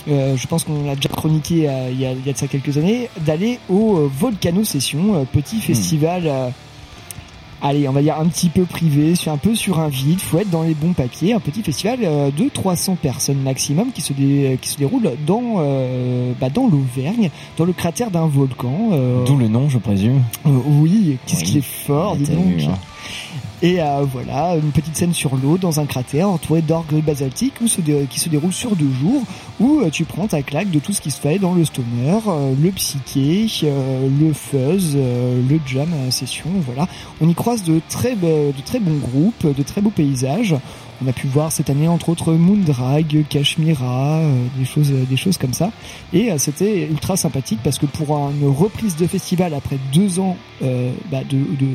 euh, je pense qu'on l'a déjà chroniqué euh, il, y a, il y a de ça quelques années, d'aller au Volcano Session, euh, petit festival euh, allez, on va dire un petit peu privé, un peu sur un vide, faut être dans les bons papiers, un petit festival euh, de 300 personnes maximum qui se dé- qui se déroule dans euh, bah, dans l'Auvergne, dans le cratère d'un volcan. euh, D'où le nom, je présume. euh, oui, qu'est-ce Oui. qu'il est fort, dis donc. vu, hein. Et euh, voilà, une petite scène sur l'eau dans un cratère entouré d'orgues basaltiques où se qui se déroule sur deux jours où euh, tu prends ta claque de tout ce qui se fait dans le stoner, euh, le psyché, euh, le fuzz, le jam session, voilà. On y croise de très de très bons groupes, de très beaux paysages. On a pu voir cette année entre autres Moondrag, Kashmira, euh, des choses des choses comme ça. Et euh, c'était ultra sympathique parce que pour une reprise de festival après deux ans euh, bah, de, de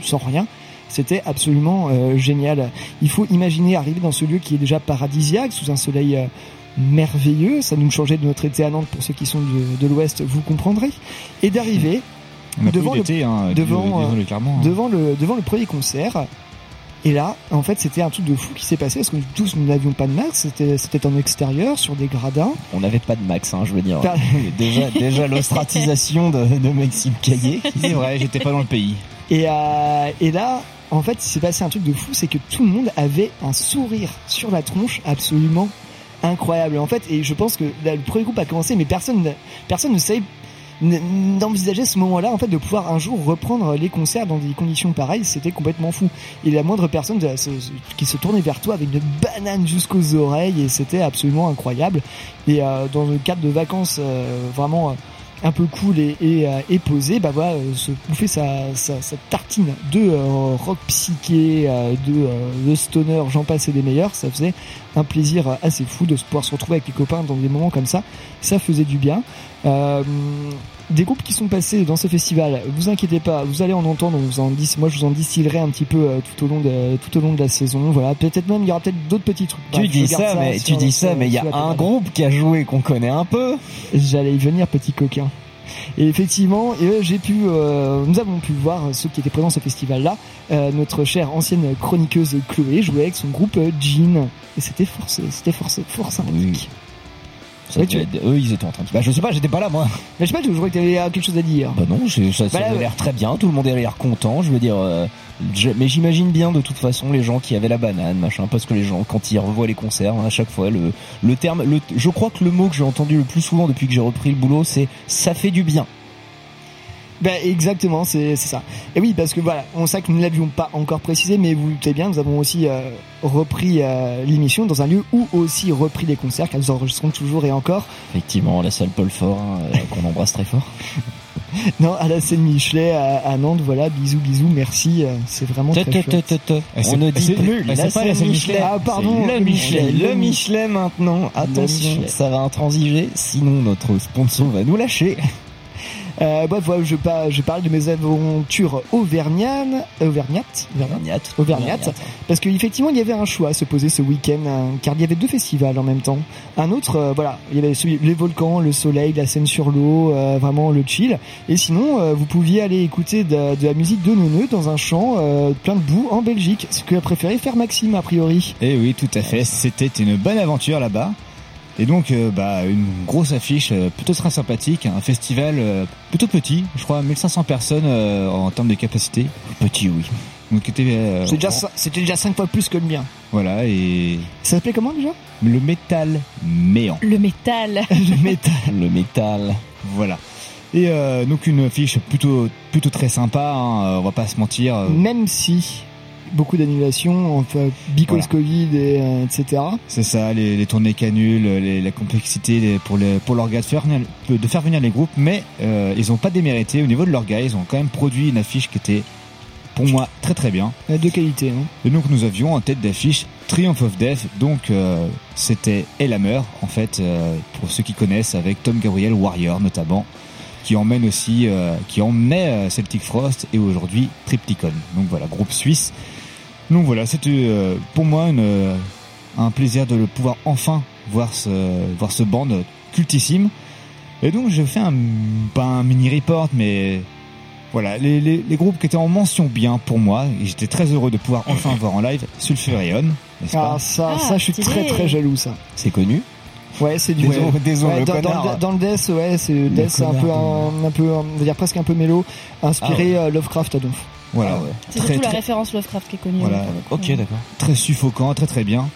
sans rien, c'était absolument euh, génial. Il faut imaginer arriver dans ce lieu qui est déjà paradisiaque, sous un soleil euh, merveilleux. Ça nous changeait de notre été à Nantes pour ceux qui sont de, de l'Ouest, vous comprendrez. Et d'arriver devant le, hein, devant, euh, clairement, hein. devant le devant le premier concert. Et là, en fait, c'était un truc de fou qui s'est passé parce que tous nous n'avions pas de max. C'était c'était en extérieur sur des gradins. On n'avait pas de max, hein, je veux dire. Pas- [laughs] déjà, déjà l'ostratisation de, de Maxime Caillé. [laughs] C'est vrai, j'étais pas dans le pays. Et, euh, et là, en fait, il s'est passé un truc de fou, c'est que tout le monde avait un sourire sur la tronche absolument incroyable. En fait, et je pense que le premier groupe a commencé, mais personne, ne- personne ne savait d'envisager ce moment-là en fait de pouvoir un jour reprendre les concerts dans des conditions pareilles. C'était complètement fou. Et la moindre personne se- qui se tournait vers toi avec une banane jusqu'aux oreilles et c'était absolument incroyable. Et euh, dans le cadre de vacances euh, vraiment euh, un peu cool et, et, euh, posé, bah voilà, se bouffer sa, sa, sa tartine de euh, rock psyché, euh, de, euh, de stoner, j'en passe et des meilleurs, ça faisait un plaisir assez fou de pouvoir se retrouver avec les copains dans des moments comme ça, ça faisait du bien. Des groupes qui sont passés dans ce festival, vous inquiétez pas, vous allez en entendre, on vous en dis, moi je vous en distillerai un petit peu euh, tout au long de tout au long de la saison. Voilà, peut-être même il y aura peut-être d'autres petits trucs. Tu dis ça, mais tu dis ça, mais il y a un groupe qui a joué qu'on connaît un peu. J'allais y venir, petit coquin. Et effectivement, euh, j'ai pu, euh, nous avons pu voir ceux qui étaient présents à ce festival-là. Euh, notre chère ancienne chroniqueuse Chloé jouait avec son groupe euh, Jean, et c'était fort, c'était fort, fort sympathique. Tu- Eux, ils étaient en train de. Bah, je sais pas, j'étais pas là, moi. Mais je sais pas, je crois que t'avais quelque chose à dire. Bah non, ça, ça Bah, avait ouais. l'air très bien, tout le monde avait l'air content, je veux dire. euh, je- mais j'imagine bien de toute façon les gens qui avaient la banane, machin, parce que les gens, quand ils revoient les concerts, hein, à chaque fois, le, le terme, le, je crois que le mot que j'ai entendu le plus souvent depuis que j'ai repris le boulot, c'est ça fait du bien. Ben exactement, c'est c'est ça. Et oui, parce que voilà, on sait que nous ne l'avions pas encore précisé, mais vous le doutez bien, nous avons aussi euh, repris euh, l'émission dans un lieu où aussi repris les concerts, car nous enregistrons toujours et encore. Effectivement, la salle Paul Fort, hein, euh, [laughs] qu'on embrasse très fort. [laughs] Non, à la scène Michelet, à, à Nantes, voilà, bisous, bisous, merci, euh, c'est vraiment très chouette. On ne dit plus la scène Michelet. Ah pardon, le Michelet, le Michelet maintenant. Attention, Michelet. ça va intransiger, sinon notre sponsor va nous lâcher. Euh, bref, voilà, je, par- je parle de mes aventures auvergnanes, auvergnates, Auvergnate. auvergnates, parce qu'effectivement il y avait un choix à se poser ce week-end, hein, car il y avait deux festivals en même temps. Un autre, euh, voilà, il y avait celui, les volcans, le soleil, la scène sur l'eau, euh, vraiment le chill. Et sinon, euh, vous pouviez aller écouter de, de la musique de Neuneu dans un champ euh, plein de boue en Belgique, ce que a préféré faire Maxime a priori. Eh oui, tout à fait. C'était une bonne aventure là-bas. Et donc, euh, bah, une grosse affiche euh, plutôt très sympathique, un festival euh, plutôt petit, je crois 1500 personnes euh, en termes de capacité. Petit, oui. Donc, était, euh, C'est déjà C'était déjà 5 fois plus que le mien. Voilà, et Ça s'appelait comment déjà? Le métal méant. Le métal. [laughs] Le métal. [laughs] Le métal. Voilà. Et euh, donc une affiche plutôt plutôt très sympa, hein, euh, on va pas se mentir. Même si beaucoup d'annulations, enfin, because Voilà. Covid, et, euh, etc. C'est ça, les, les tournées canules, les- la complexité les- pour, les, pour leur gars de faire, venir, de faire venir les groupes, mais euh, ils ont pas démérité au niveau de leur gars, ils ont quand même produit une affiche qui était pour moi très très bien. Euh, De qualité. Hein. Et donc nous avions en tête d'affiche Triumph of Death, donc euh, c'était Elhammer en fait, euh, pour ceux qui connaissent, avec Tom Gabriel Warrior notamment, qui emmène aussi, euh, qui emmenait euh, Celtic Frost et aujourd'hui Triptychon. Donc voilà, groupe suisse. Donc voilà, c'était euh, pour moi une, euh, un plaisir de le pouvoir enfin voir ce, voir ce band cultissime. Et donc je fais un, pas un mini report, mais voilà, les, les, les groupes qui étaient en mention bien pour moi, et j'étais très heureux de pouvoir enfin voir en live Sulfurion, n'est-ce pas? Ah, ça, Ah, ça, je suis très très jaloux, ça. C'est connu. Ouais, c'est du. Désolé- ouais. désolé, Ouais, le dans, dans connard. dans le Death, ouais, c'est Death, un peu, un, un peu, on va dire presque un peu mélo, inspiré euh, Lovecraft à donf. Voilà, C'est très, surtout la référence Lovecraft qui est connue. Voilà. Ok, d'accord. très suffocant, très très bien.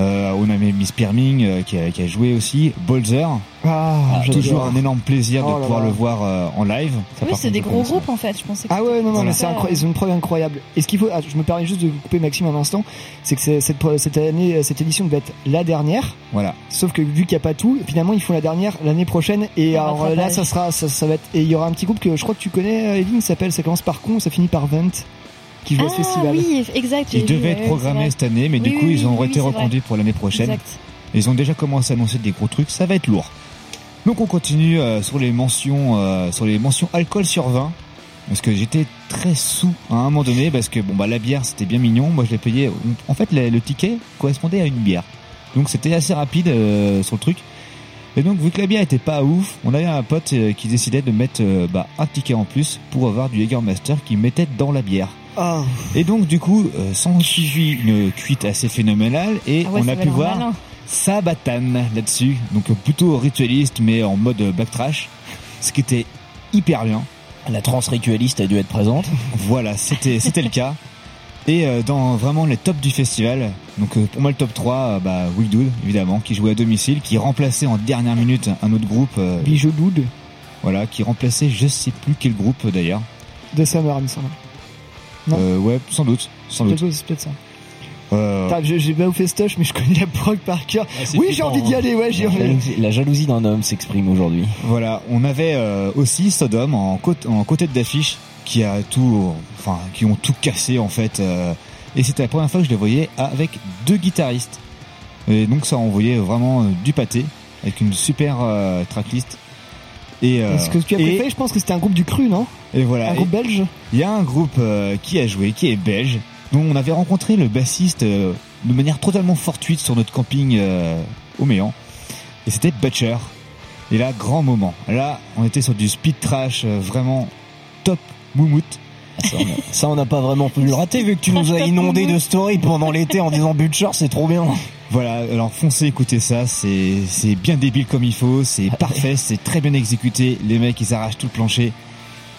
Euh, on avait Miss Perming euh, qui, a, qui a joué aussi, Bolzer, Ah, j'adore. toujours un énorme plaisir Oh de pouvoir là. le voir euh, en live. Ça, Oui, c'est des gros groupes en fait, je pensais que Ah ouais, non, non, mais c'est incroyable. Ils ont une prog incroyable. Et ce qu'il faut, ah, je me permets juste de couper Maxime un instant, c'est que c'est- cette, pro- cette année, euh, cette édition devait être la dernière. Voilà. Sauf que vu qu'il n'y a pas tout, finalement ils font la dernière l'année prochaine. Et alors, là, ça sera, ça, ça va être, et il y aura un petit groupe que je crois que tu connais, Evelyne, ça s'appelle, ça commence par con, ça finit par Vent, qui ce Ah oui, exact. j'ai Il vu, devait ouais, être ouais, programmé c'est cette année, mais du coup oui, ils ont oui, été reconduits pour l'année prochaine. Exact. Ils ont déjà commencé à annoncer des gros trucs, ça va être lourd. Donc on continue euh, sur les mentions, euh, sur les mentions alcool sur vin, parce que j'étais très sous à un moment donné, parce que bon bah la bière c'était bien mignon, moi je l'ai payé. En fait le, le ticket correspondait à une bière, donc c'était assez rapide euh, sur le truc. Et donc vu que la bière était pas ouf, on avait un pote euh, qui décidait de mettre euh, bah, un ticket en plus pour avoir du Jägermeister qui mettait dans la bière. Ah, Et donc du coup, euh, s'en suivi une cuite assez phénoménale et Ah ouais, on a pu voir malin. Sabatan là-dessus, donc plutôt ritualiste mais en mode black trash, ce qui était hyper bien. La trans ritualiste a dû être présente. [laughs] Voilà, c'était c'était le cas. Et euh, dans vraiment les tops du festival, donc euh, pour moi le top 3, euh, bah Wickdood évidemment, qui jouait à domicile, qui remplaçait en dernière minute un autre groupe, euh, Bijou Doud, voilà, qui remplaçait je sais plus quel groupe d'ailleurs. de Summer, il me semble. Non. Euh, ouais, sans doute, sans doute. Peut-être c'est peut-être ça. Euh, j'ai- pas au festoche, mais je connais la prog par cœur. c'est Oui, j'ai envie d'y hein. aller, ouais, j'ai La envie. jalousie, la jalousie d'un homme s'exprime aujourd'hui. Voilà, on avait euh, aussi Sodom en côté, en côté d'affiche qui a tout, enfin, qui ont tout cassé en fait. euh, et c'était la première fois que je les voyais avec deux guitaristes. Et donc ça envoyait vraiment euh, du pâté avec une super euh, tracklist. Et, euh, Ce que tu as et- préféré, je pense que c'était un groupe du cru, non et voilà. Un Et groupe belge Il y a un groupe euh, qui a joué, qui est belge, dont on avait rencontré le bassiste euh, de manière totalement fortuite sur notre camping euh, au Méan. Et c'était Butcher. Et là, grand moment. Là, on était sur du speed trash euh, vraiment top moumoute. Ça, on n'a pas vraiment pu le rater vu que tu nous as inondé de stories pendant l'été en disant Butcher, c'est trop bien. Voilà, alors foncez écoutez ça, c'est c'est bien débile comme il faut, c'est parfait, c'est très bien exécuté. Les mecs, ils arrachent tout le plancher.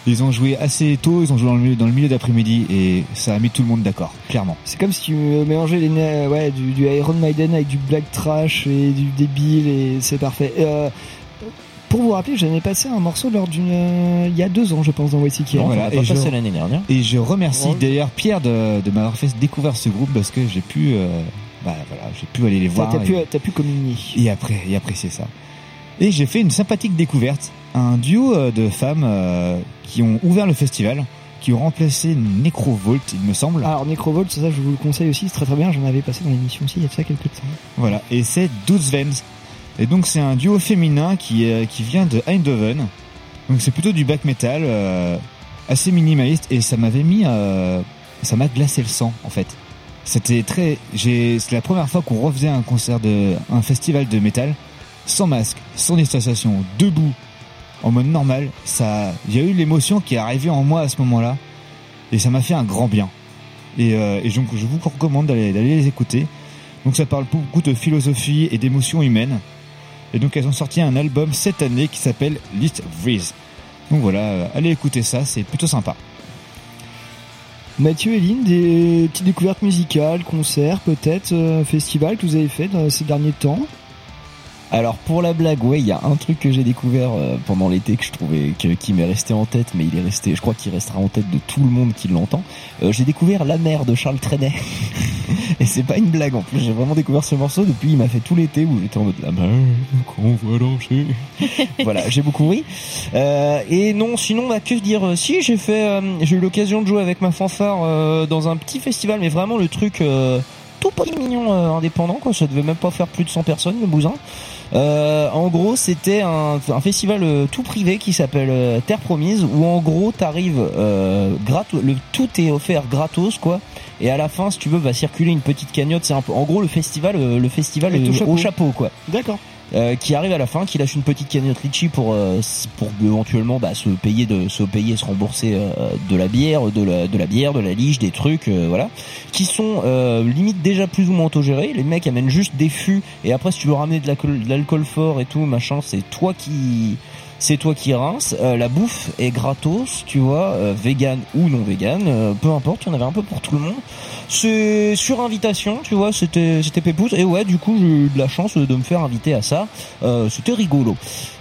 Ils ont joué assez tôt, ils ont joué dans le milieu, dans le milieu d'après-midi et ça a mis tout le monde d'accord, clairement. C'est comme si tu mélangeais les, ouais, du, du Iron Maiden avec du black trash et du débile et c'est parfait. Euh, pour vous rappeler, j'en ai passé un morceau lors d'une, euh, il y a deux ans, je pense, dans White Non, Voilà, et pas je- passé l'année dernière. Et je remercie d'ailleurs Pierre de, de m'avoir fait découvrir ce groupe parce que j'ai pu, euh, bah voilà, j'ai pu aller les voir t'as pu, t'as pu communier. et après et apprécier ça. Et j'ai fait une sympathique découverte, un duo euh, de femmes euh, qui ont ouvert le festival, qui ont remplacé Necrovolt, il me semble. Alors Necrovolt, ça je vous le conseille aussi, c'est très très bien, j'en avais passé dans l'émission aussi il y a de ça quelques temps. Voilà, et c'est Dutzvens. Et donc c'est un duo féminin qui, euh, qui vient de Eindhoven. Donc c'est plutôt du black metal, euh, assez minimaliste, et ça m'avait mis, euh, ça m'a glacé le sang en fait. C'était très, c'est la première fois qu'on refaisait un concert de, un festival de métal, sans masque, sans distanciation, debout, en mode normal. Ça, il y a eu l'émotion qui est arrivée en moi à ce moment-là, et ça m'a fait un grand bien. Et, euh, donc je vous recommande d'aller, les écouter. Donc ça parle beaucoup de philosophie et d'émotions humaines. Et donc elles ont sorti un album cette année qui s'appelle List Breeze. Donc voilà, euh, allez écouter ça, c'est plutôt sympa. Mathieu et Lynn, des petites découvertes musicales, concerts, peut-être, euh, festivals que vous avez fait dans ces derniers temps? Alors pour la blague, ouais, il y a un truc que j'ai découvert euh, pendant l'été que je trouvais que, qui m'est resté en tête, mais il est resté, je crois qu'il restera en tête de tout le monde qui l'entend. Euh, j'ai découvert La mer de Charles Trenet. [laughs] Et c'est pas une blague en plus, j'ai vraiment découvert ce morceau depuis il m'a fait tout l'été où j'étais en mode La mer qu'on voit danser. [laughs] voilà, j'ai beaucoup ri. Euh, et non, sinon, bah, que dire Si, j'ai fait, euh, j'ai eu l'occasion de jouer avec ma fanfare euh, dans un petit festival, mais vraiment le truc euh, tout petit mignon euh, indépendant, quoi. Ça devait même pas faire plus de 100 personnes, le bousin. Euh, en gros, c'était un, un festival euh, tout privé qui s'appelle euh, Terre Promise, où en gros, t'arrives euh, gratos, le tout est offert gratos, quoi. Et à la fin, si tu veux, va circuler une petite cagnotte. C'est un peu, en gros, le festival, le festival Avec au chapeau. au chapeau, quoi. D'accord. Euh, qui arrive à la fin, qui lâche une petite cagnotte Litchi pour euh, pour éventuellement bah, se payer de se payer se rembourser euh, de la bière, de la de la bière, de la lige, des trucs, euh, voilà, qui sont euh, limite déjà plus ou moins autogérés. Les mecs amènent juste des fûts et après si tu veux ramener de l'alcool fort et tout machin, c'est toi qui c'est toi qui rince. Euh, la bouffe est gratos, tu vois, euh, vegan ou non vegan, euh, peu importe, il y en avait un peu pour tout le monde. C'est sur invitation, tu vois, c'était c'était pépouze. Et ouais, du coup, j'ai eu de la chance de me faire inviter à ça. Euh, c'était rigolo.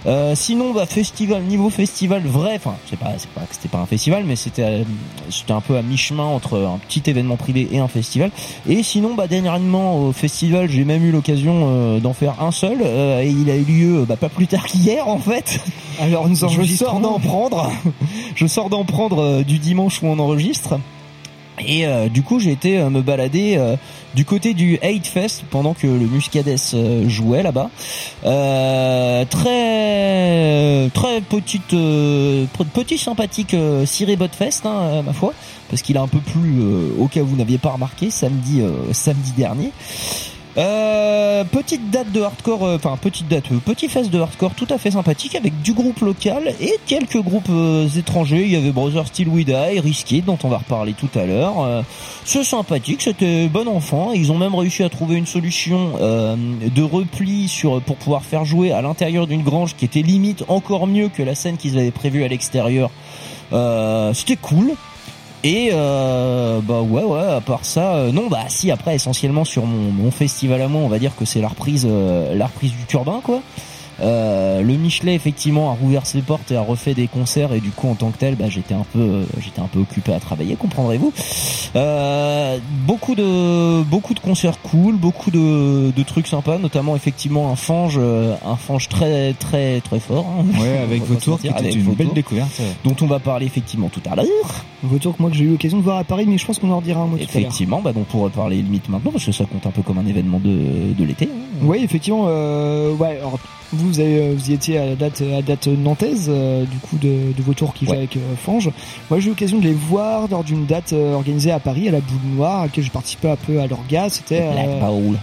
Euh, sinon, bah festival, niveau festival vrai, enfin, c'est pas c'est pas c'était pas un festival, mais c'était euh, c'était un peu à mi-chemin entre un petit événement privé et un festival. Et sinon, bah dernièrement au festival, j'ai même eu l'occasion d'en faire un seul. et il a eu lieu bah, pas plus tard [laughs] qu'hier en fait. Alors nous [laughs] je sors d'en prendre. je sors d'en prendre du dimanche où on enregistre. Et euh, du coup, j'ai été euh, me balader euh, du côté du Hate Fest pendant que le Muscadès euh, jouait là-bas. Euh, très très petite euh, petit sympathique euh, Ciré Botfest, hein, ma foi, parce qu'il a un peu plu euh, au cas où vous n'aviez pas remarqué samedi samedi dernier. Euh, petite date de hardcore, euh, enfin petite date, euh, petit fest de hardcore tout à fait sympathique avec du groupe local et quelques groupes euh, étrangers. Il y avait Brother Steel With I, Risky dont on va reparler tout à l'heure. Euh, c'est sympathique, c'était bon enfant. Ils ont même réussi à trouver une solution de repli sur pour pouvoir faire jouer à l'intérieur d'une grange qui était limite encore mieux que la scène qu'ils avaient prévue à l'extérieur. C'était cool. Et euh, bah ouais ouais à part ça euh, non bah si après essentiellement sur mon, mon festival à moi on va dire que c'est la reprise euh, la reprise du turbin quoi euh, le Michelet effectivement a rouvert ses portes et a refait des concerts et du coup en tant que tel bah, j'étais un peu euh, j'étais un peu occupé à travailler comprendrez-vous euh, beaucoup de beaucoup de concerts cool beaucoup de, de trucs sympas notamment effectivement un fange euh, un fange très très très fort hein. Ouais, avec Vautour, qui était une belle Vautour, découverte. dont on va parler effectivement tout à l'heure Retour que moi que j'ai eu l'occasion de voir à Paris, mais je pense qu'on en redira un mot tout à. Effectivement, bah donc on pourrait parler limite maintenant parce que ça compte un peu comme un événement de, de l'été. hein. Oui, effectivement. Euh, ouais, alors, vous, avez, vous y étiez à la date, à la date nantaise, euh, du coup, de, de vos tours qui jouent Ouais. avec euh, Fange. Moi, j'ai eu l'occasion de les voir lors d'une date euh, organisée à Paris, à la Boule Noire, à laquelle j'ai participé un peu à l'orga. C'était Black euh, Bowl.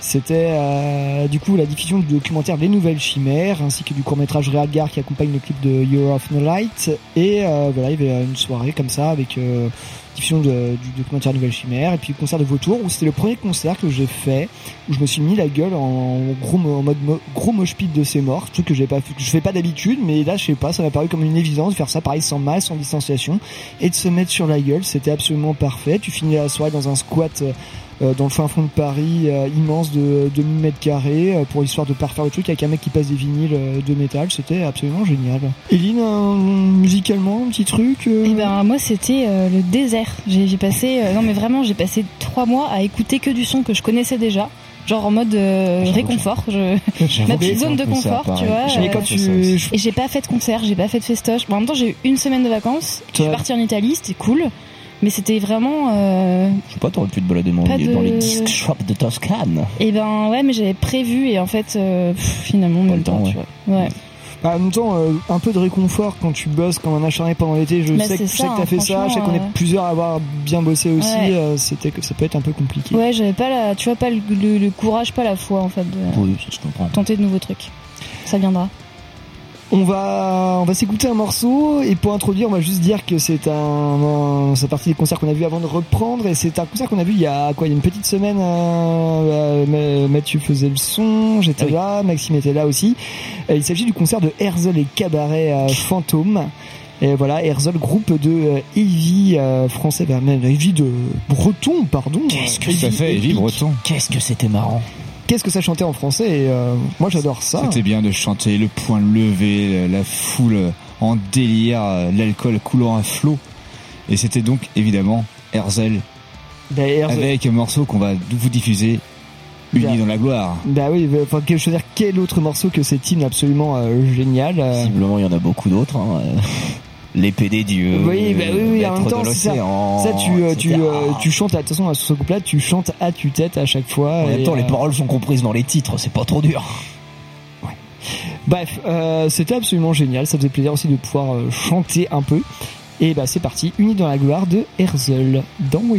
C'était euh, du coup la diffusion du documentaire Les Nouvelles Chimères, ainsi que du court-métrage Realgar qui accompagne le clip de Year of No Light. Et euh, voilà, il y avait une soirée comme ça avec euh, diffusion du documentaire Nouvelles Chimères et puis le concert de Vautour où c'était le premier concert que j'ai fait où je me suis mis la gueule en gros en mode mo- gros pit de ces morts, truc que j'ai pas que je fais pas d'habitude, mais là je sais pas, ça m'a paru comme une évidence de faire ça pareil sans masque, sans distanciation et de se mettre sur la gueule, c'était absolument parfait. Tu finis la soirée dans un squat euh, dans le fin fond de Paris, euh, immense de 2000 mètres carrés, euh, pour histoire de pas refaire le truc avec un mec qui passe des vinyles euh, de métal, c'était absolument génial. Eline, un- musicalement, un petit truc euh, Eh ben moi c'était euh, le désert. J'ai j'ai passé euh, non mais vraiment j'ai passé trois mois à écouter que du son que je connaissais déjà. Genre en mode euh, réconfort, je... Ma petite zone de ça, confort, tu vois. Mais quand euh, tu... Et j'ai pas fait de concert, j'ai pas fait de festoche. Bon, en même temps, j'ai eu une semaine de vacances. Je suis partie en Italie, c'était cool. Mais c'était vraiment. Euh... Je sais pas, t'aurais pu te balader dans, les, de- dans les disc shops de Toscane. Et ben ouais, mais j'avais prévu et en fait, euh, pff, finalement, même temps, temps, ouais. tu vois. Ouais. Bah, en même temps, euh, un peu de réconfort quand tu bosses comme un acharné pendant l'été. Je Bah, sais que, c'est je sais ça, que t'as fait ça, je sais qu'on est plusieurs à avoir bien bossé aussi. Ouais. euh, C'était que ça peut être un peu compliqué. Ouais, j'avais pas la, tu vois, pas le, le- le courage, pas la foi en fait de Oui, ça se comprend. tenter de nouveaux trucs. Ça viendra. On va, on va s'écouter un morceau et pour introduire, on va juste dire que c'est un, un c'est partie des concerts qu'on a vu avant de reprendre et c'est un concert qu'on a vu il y a quoi, il y a une petite semaine. euh, euh, Mathieu faisait le son, j'étais là, Maxime était là aussi. Euh, il s'agit du concert de Herzl et Cabaret euh, Fantôme. Et voilà, Herzl, groupe de euh, heavy euh, français, bah, même heavy de breton, pardon. Qu'est-ce que Heavy ça fait. Heavy breton? Qu'est-ce que c'était marrant Qu'est-ce que ça chantait en français et euh, moi j'adore ça. C'était bien de chanter le point levé, la foule en délire, l'alcool coulant à flot. Et c'était donc évidemment Herzl Ben, avec un morceau qu'on va vous diffuser, Unis Ben. dans la gloire. Bah oui, bah, enfin, quel, je veux dire, quel autre morceau que cet hymne absolument euh, génial. euh. Visiblement, il y en a beaucoup d'autres. hein, euh, [laughs] L'épée des dieux. Oui, bah oui, oui, en même temps, de ça. Ça, tu, euh, tu, euh, tu chantes, attention, sur ce couple-là, tu chantes à tue-tête à chaque fois. En même temps, les euh, paroles sont comprises dans les titres, c'est pas trop dur. Bref, c'était absolument génial. Ça faisait plaisir aussi de pouvoir chanter un peu. Et bah, c'est parti, Unis dans la gloire de Herzl, dans Moi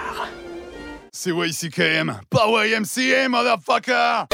C'est YCKM, pas YMCA, motherfucker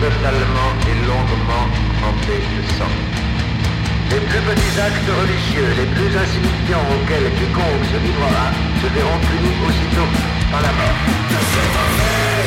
totalement et longuement trempé de sang. Les plus petits actes religieux, les plus insignifiants auxquels quiconque se livrera, se verront punis aussitôt par la mort.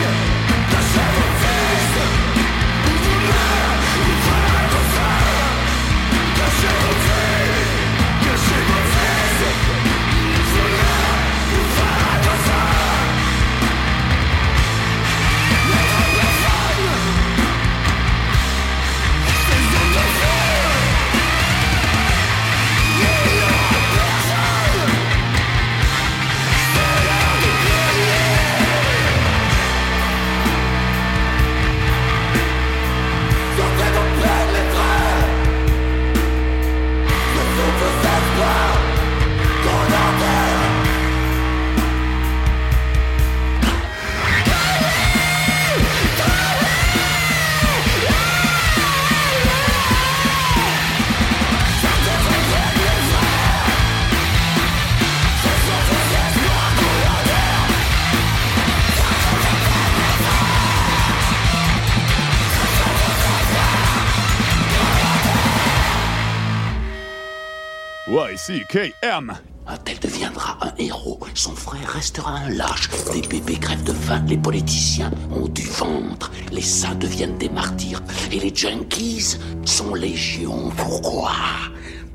YCKM Un tel deviendra un héros. Son frère restera un lâche. Les bébés crèvent de faim. Les politiciens ont du ventre. Les saints deviennent des martyrs. Et les junkies sont légion. Pourquoi?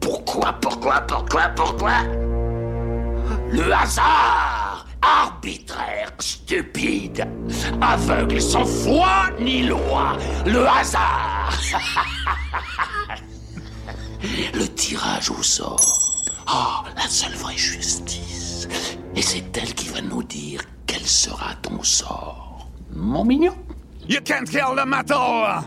Pourquoi Pourquoi Pourquoi Pourquoi? Le hasard Arbitraire, stupide, aveugle, sans foi ni loi. Le hasard [laughs] Le tirage au sort. Ah, la seule vraie justice. Et c'est elle qui va nous dire quel sera ton sort. Mon mignon. You can't kill the metal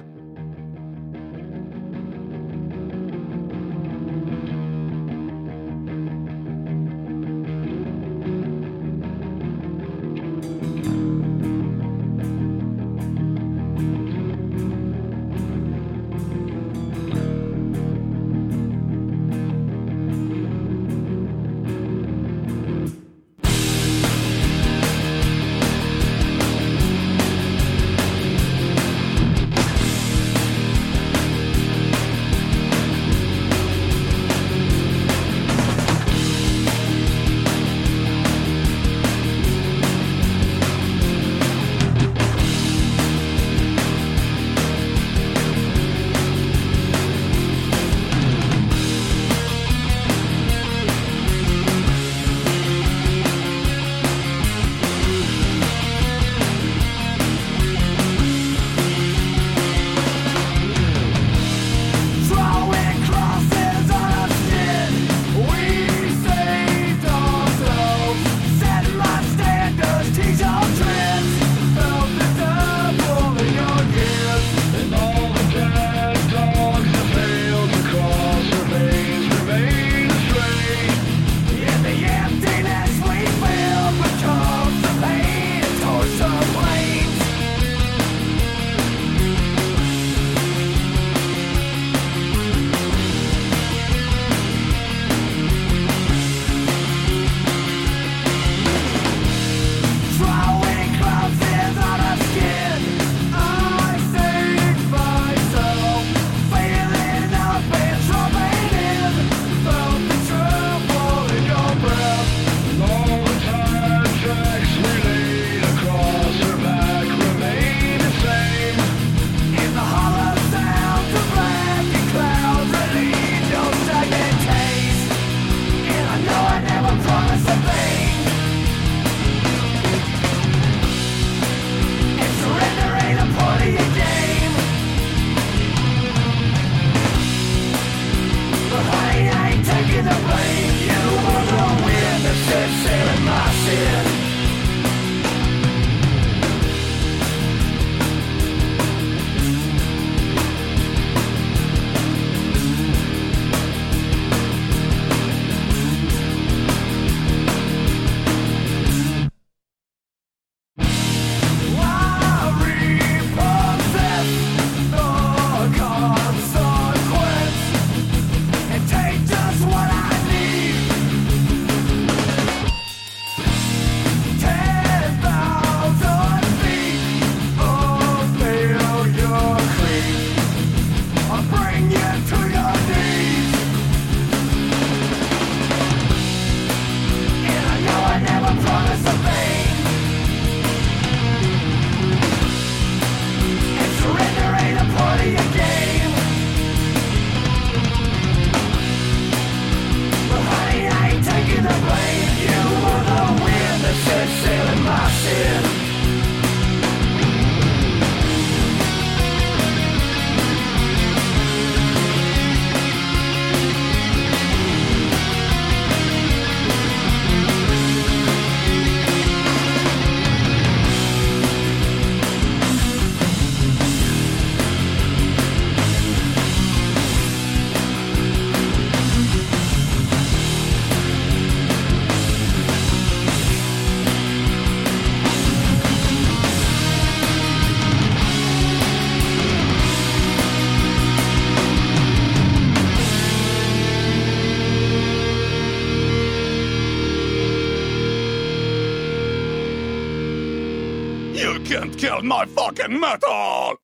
my fucking metal!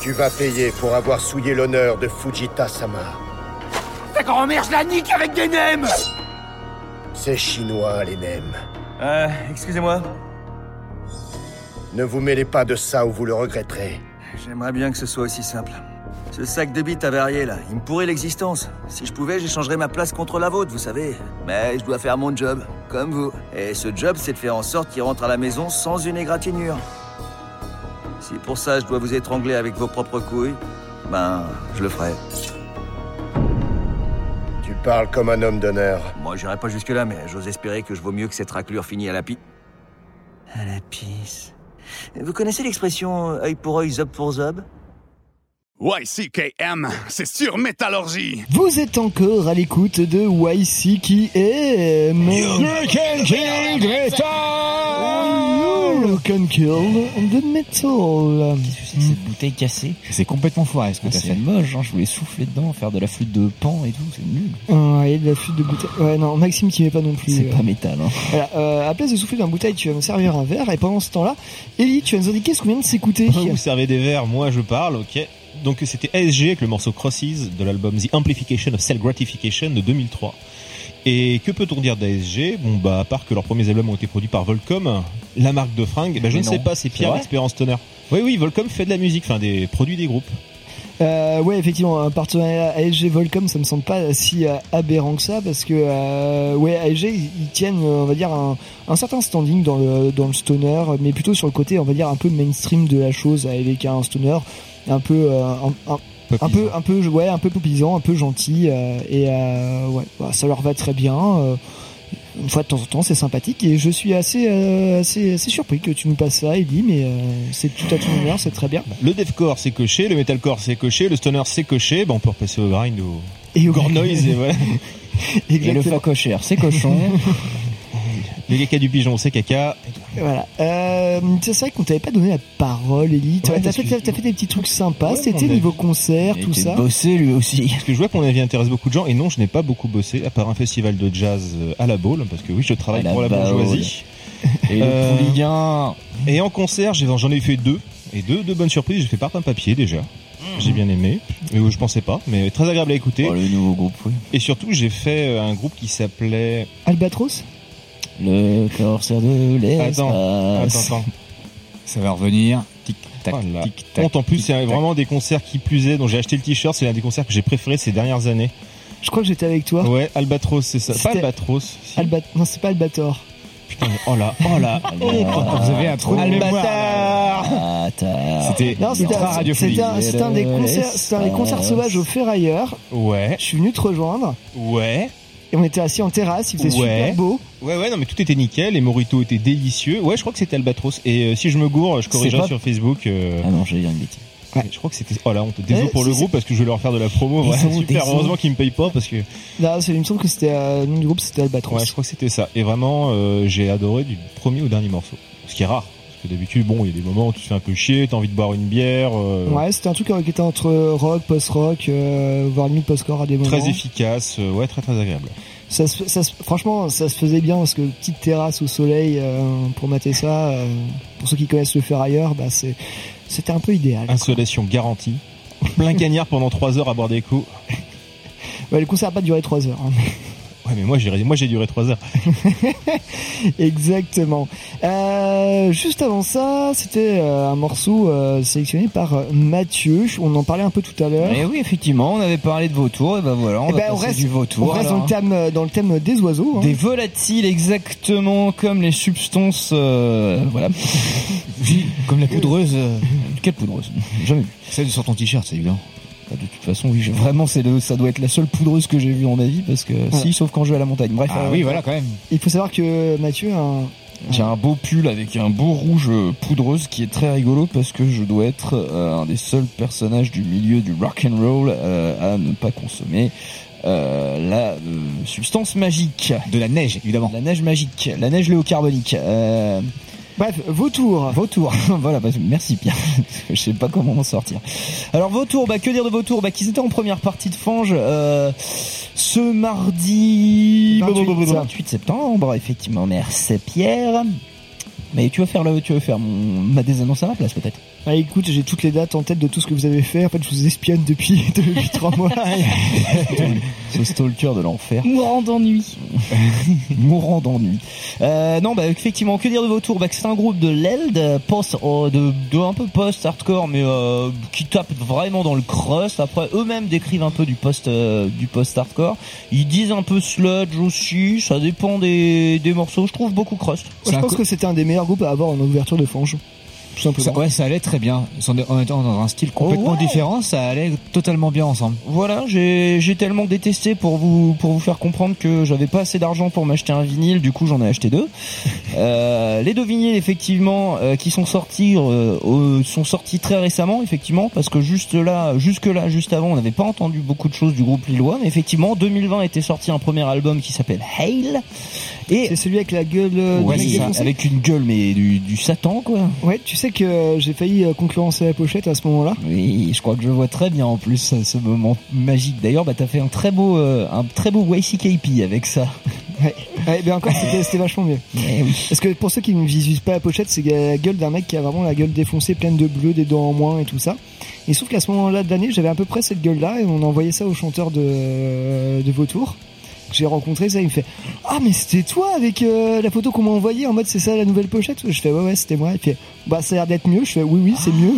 Tu vas payer pour avoir souillé l'honneur de Fujita-sama. Ta grand-mère, je la nique avec des nems C'est chinois, les nems. Euh, excusez-moi. Ne vous mêlez pas de ça ou vous le regretterez. J'aimerais bien que ce soit aussi simple. Ce sac de bites avarié, là, il me pourrait l'existence. Si je pouvais, j'échangerais ma place contre la vôtre, vous savez. Mais je dois faire mon job, comme vous. Et ce job, c'est de faire en sorte qu'il rentre à la maison sans une égratignure. Si pour ça, je dois vous étrangler avec vos propres couilles, ben, je le ferai. Tu parles comme un homme d'honneur. Moi, j'irai pas jusque-là, mais j'ose espérer que je vaux mieux que cette raclure finie à la pi... À la pisse. Vous connaissez l'expression œil pour œil, zob pour zob? YCKM, c'est sur métallurgie. Vous êtes encore à l'écoute de YCKM. You can kill Greta. You can kill the metal. Qu'est-ce que c'est que cette bouteille cassée? C'est complètement foiré ce que Ah, t'as C'est fait. moche, hein, je voulais souffler dedans, faire de la flûte de pan et tout, c'est nul. Ouais, de la flûte de bouteille. Ouais, non, Maxime qui met pas non plus. C'est euh. pas métal. Hein. Voilà, euh, à place de souffler dans la bouteille, tu vas me servir un verre et pendant ce temps-là, Ellie, tu vas nous indiquer ce qu'on vient de s'écouter. Vous servez des verres, moi je parle, ok. Donc c'était ASG avec le morceau Crosses de l'album The Amplification of Cell Gratification de 2003. Et que peut-on dire d'ASG Bon bah à part que leurs premiers albums ont été produits par Volcom, la marque de fringues, bah, je Mais ne sais pas, c'est Pierre Expérience Tonner. Oui oui, Volcom fait de la musique, enfin des produits des groupes. Euh, ouais, effectivement, un partenariat ASG Volcom, ça me semble pas si euh, aberrant que ça, parce que euh, ouais, ASG ils, tiennent, on va dire, un, un certain standing dans le dans le stoner, mais plutôt sur le côté, on va dire, un peu mainstream de la chose, avec un stoner un peu euh, un, un- un peu un peu ouais un peu un peu gentil euh, et euh, ouais bah, ça leur va très bien euh, une fois de temps en temps c'est sympathique et je suis assez euh, assez assez surpris que tu nous passes ça Eddie mais euh, c'est tout à ton honneur c'est très bien. Le deathcore c'est coché, le metalcore c'est coché, le stoner c'est coché, on peut repasser au grind ou Et au gore [laughs] noise et voilà. Et le facochère, c'est cochon. [laughs] Les caca du pigeon c'est caca. Voilà. Euh, c'est vrai qu'on t'avait pas donné la parole, Ellie. Ouais, fait, que- t'as- fait des petits trucs sympas. Ouais, C'était niveau concert, tout ça. bossé lui aussi. Parce que je vois que mon avis intéresse beaucoup de gens et non, je n'ai pas beaucoup bossé à part un festival de jazz euh, à la Baule parce que oui, je travaille la pour la bourgeoisie. Et le Pouliguen. Et en concert, j'en ai fait deux et deux de bonnes surprises. J'ai fait part un papier déjà. J'ai bien aimé, mais je pensais pas, mais très agréable à écouter. Oh, le nouveau groupe, oui. Et surtout, j'ai fait euh, un groupe qui s'appelait. Albatros Le corsaire de l'espace. Attends, attends, attends. Ça va revenir. Tic tac Oh là. tic tac. Honte, en plus, c'est tic, tac. vraiment des concerts qui plus est. Donc j'ai acheté le t-shirt, c'est l'un des concerts que j'ai préféré ces dernières années. Je crois que j'étais avec toi. Ouais, Albatros, c'est ça. Pas Albatros. si. Non, c'est pas Albator. Putain, oh là, oh là. [laughs] Vous avez un trou de mémoire. C'était Non, c'était ultra un, radiophonique. c'était un, c'était un des concerts, c'était un des concerts sauvages au Ferrailleur. Ouais. Je suis venu te rejoindre Ouais. Et on était assis en terrasse. Il faisait Ouais. super beau. Ouais, ouais, non, mais tout était nickel. Les moritos étaient délicieux. Ouais, je crois que c'était Albatros. Et euh, si je me gourre, je corrigerai pas- sur Facebook. euh, Ah non, j'ai dit une bêtise. Je crois que c'était. Oh la honte. Désolé Ouais, pour le groupe parce que je vais leur faire de la promo. Ouais, [laughs] super. désolé. Heureusement qu'ils me payent pas parce que. Non, c'est- il me semble que c'était euh, le nom du groupe, c'était Albatros. Ouais, je crois que c'était ça. Et vraiment, euh, j'ai adoré du premier au dernier morceau. Ce qui est rare. Que d'habitude, bon, il y a des moments où tu te fais un peu chier, t'as envie de boire une bière. euh, Ouais, c'était un truc qui était entre rock, post-rock, euh, voire limite post-core à des moments. Très efficace. euh, ouais, très très agréable. Ça, se- ça, se- franchement, ça se faisait bien parce que petite terrasse au soleil euh, pour mater ça. euh, pour ceux qui connaissent le Ferrailleur, bah c'est c'était un peu idéal. Insolation garantie. Plein [laughs] cagnard pendant 3 heures à boire des coups. Ouais, le concert a pas duré 3 heures. hein. Ouais, mais moi j'ai moi j'ai duré 3 heures. [laughs] Exactement. Euh, juste avant ça, c'était euh, un morceau euh, sélectionné par euh, Mathieu. On en parlait un peu tout à l'heure. Et oui, effectivement, on avait parlé de vautour, et ben voilà, on Eh va ben, on reste, du vautour. on reste dans le thème euh, dans le thème des oiseaux. hein. Des volatiles, exactement comme les substances, euh, voilà. [laughs] Comme la poudreuse. euh, Quelle poudreuse? Jamais vu. Celle sur ton t-shirt, c'est évident. De toute façon, oui, vraiment, c'est le, ça doit être la seule poudreuse que j'ai vue dans ma vie, parce que si, sauf quand je vais à la montagne. Bref. Ah euh, oui, voilà, quand même. Il faut savoir que Mathieu a un, J'ai un beau pull avec un beau rouge euh, poudreuse qui est très rigolo parce que je dois être euh, un des seuls personnages du milieu du rock and roll euh, à ne pas consommer euh, la euh, substance magique. De la neige, évidemment. La neige magique, la neige léocarbonique. Bref, vautour. Vautour, [laughs] voilà, bah, merci Pierre, [laughs] je sais pas comment en sortir. Alors Vautour, bah que dire de Vautour? Bah qu'ils étaient en première partie de Fange euh, ce mardi 28, 28 septembre, effectivement, merci Pierre. Mais tu veux faire le, tu veux faire mon, ma désannonce à ma place peut-être. Ah, écoute, j'ai toutes les dates en tête de tout ce que vous avez fait. En fait, je vous espionne depuis [laughs] depuis trois mois. [laughs] Ce stalker de l'enfer. Mourant d'ennui. [laughs] Mourant d'ennui. Euh, non, bah effectivement, que dire de vos tours? Bah, C'est un groupe de l'ELD, post, euh, de, de un peu post-hardcore, mais euh, qui tape vraiment dans le crust. Après, eux-mêmes décrivent un peu du post, euh, du post-hardcore. Ils disent un peu sludge aussi. Ça dépend des, des morceaux. Je trouve beaucoup crust. Je pense que c'était un des meilleurs groupes à avoir en ouverture de fange. Tout simplement. Ça, ouais, ça allait très bien. En étant dans un style complètement Oh ouais. différent, ça allait totalement bien ensemble. Voilà, j'ai tellement détesté pour vous pour vous faire comprendre que j'avais pas assez d'argent pour m'acheter un vinyle, du coup j'en ai acheté deux. [laughs] Euh, les deux vinyles effectivement euh, qui sont sortis euh, sont sortis très récemment effectivement parce que juste là jusque là juste avant on n'avait pas entendu beaucoup de choses du groupe lillois mais effectivement en 2020 était sorti un premier album qui s'appelle Hail et c'est celui avec la gueule euh, ouais, du ça, avec une gueule mais du, du satan quoi. Ouais, tu sais que euh, j'ai failli euh, concurrencer la pochette à ce moment-là. Oui, je crois que je vois très bien en plus ce moment magique. D'ailleurs, bah t'as fait un très beau, euh, un très beau YCKP avec ça. [laughs] Ouais, ouais ben encore c'était vachement mieux. [laughs] Eh oui. Parce que pour ceux qui ne visualisent pas la pochette, c'est la gueule d'un mec qui a vraiment la gueule défoncée, pleine de bleu, des dents en moins et tout ça. Et sauf qu'à ce moment-là de l'année, j'avais à peu près cette gueule-là et on envoyait ça au chanteur de de Vautour j'ai rencontré ça il me fait ah mais c'était toi avec euh, la photo qu'on m'a envoyée en mode c'est ça la nouvelle pochette? Je fais ouais ouais c'était moi il fait bah ça a l'air d'être mieux je fais oui oui c'est mieux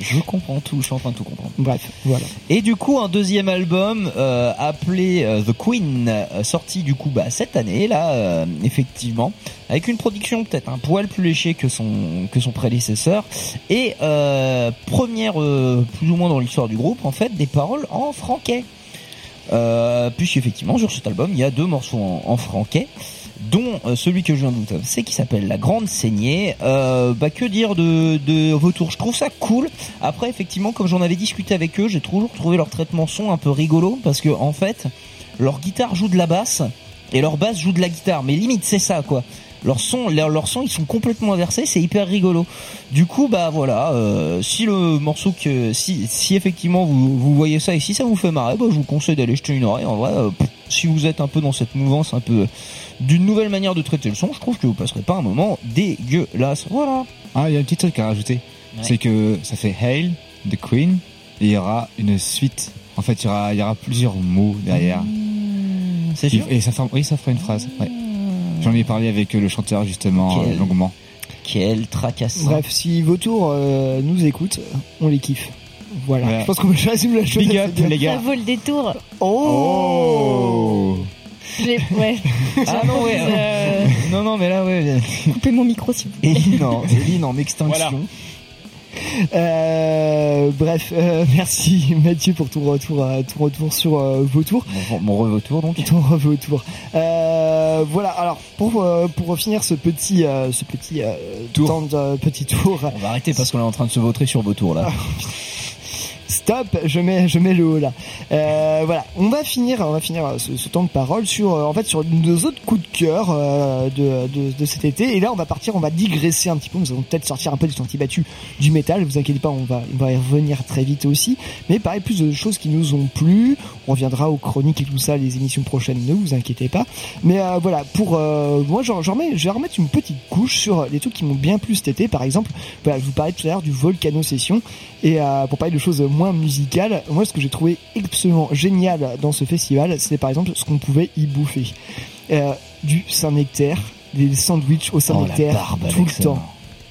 Je comprends tout, je suis en train de tout comprendre. bref voilà. Et du coup, un deuxième album euh, appelé euh, The Queen, sorti du coup bah, cette année là, effectivement, avec une production peut-être un poil plus léchée que son que son prédécesseur et première plus ou moins dans l'histoire du groupe en fait des paroles en franquais. Euh, puisqu'effectivement sur cet album il y a deux morceaux en, en franquais dont euh, celui que je viens de vous c'est qui s'appelle La Grande Saignée. Euh, bah que dire de, de Vautour Je trouve ça cool. Après effectivement comme j'en avais discuté avec eux, j'ai toujours trouvé leur traitement son un peu rigolo parce que en fait leur guitare joue de la basse et leur basse joue de la guitare. Mais limite c'est ça quoi. Leur son, leur, leur son, ils sont complètement inversés, c'est hyper rigolo. Du coup, bah voilà, euh, si le morceau que, si, si effectivement vous, vous voyez ça et si ça vous fait marrer, bah, je vous conseille d'aller jeter une oreille. En vrai, euh, si vous êtes un peu dans cette mouvance, un peu d'une nouvelle manière de traiter le son, je trouve que vous passerez pas un moment dégueulasse. Voilà. Ah, il y a un petit truc à rajouter. C'est que ça fait Hail, The Queen, et il y aura une suite. En fait, il y aura, il y aura plusieurs mots derrière. C'est sûr Et ça fera, oui, ça fera une phrase. Ouais. J'en ai parlé avec euh, le chanteur justement Quel- euh, longuement. Quel tracasse. bref si Vautour euh, nous écoute on les kiffe voilà Voilà. je pense qu'on peut résumer la chose Big up, les Ça gars. vaut le détour. oh, ouais. [laughs] Ah non, ouais. Euh, Non, non, mais là, ouais. coupez mon micro s'il vous plaît. Eline en, Eline en extinction. Euh, bref, euh, [laughs] merci Mathieu pour ton retour, euh, ton retour sur euh, Vautour. Mon, mon retour donc. Ton [laughs] retour. Euh, voilà. Alors pour euh, pour finir ce petit euh, ce petit euh, temps de- petit tour. On va arrêter parce qu'on est en train de se vautrer sur vos tours là. [laughs] Stop, je mets je mets le haut là. Euh, voilà, on va finir on va finir euh, ce, temps de parole sur euh, en fait sur nos autres coups de cœur euh, de, de de cet été. Et là on va partir on va digresser un petit peu. Nous allons peut-être sortir un peu des sentiers battus du métal, vous inquiétez pas, on va on va y revenir très vite aussi, mais pareil plus de choses qui nous ont plu, on reviendra aux chroniques et tout ça les émissions prochaines, ne vous inquiétez pas. Mais euh, voilà, pour euh, moi j'en j'en remets je vais remettre une petite couche sur les trucs qui m'ont bien plu cet été. Par exemple, voilà, je vous parlais tout à l'heure du Volcano Session. Et pour parler de choses moins musicales, moi ce que j'ai trouvé absolument génial dans ce festival, c'est par exemple ce qu'on pouvait y bouffer. Euh, du Saint-Nectaire, des sandwichs au Oh, Saint-Nectaire tout le temps.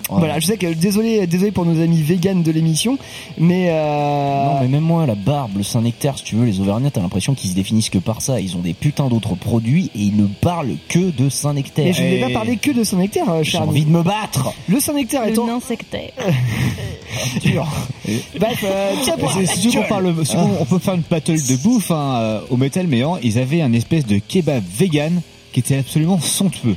Voilà, je sais que désolé, désolé pour nos amis véganes de l'émission, mais euh, Non mais même moi la barbe, le Saint-Nectaire si tu veux, les Auvergnats t'as l'impression qu'ils se définissent que par ça, ils ont des putains d'autres produits et ils ne parent que de Saint-Nectaire. mais je ne vais pas parler que de Saint-Nectaire, euh, J'ai cher ami. envie de me battre Le Saint-Nectaire Le étant... nain sectaire. [laughs] Bref, euh, tiens, pour- Si parle, si on, on peut faire une battle de bouffe hein, euh, au métal méant, ils avaient un espèce de kebab vegan qui était absolument somptueux.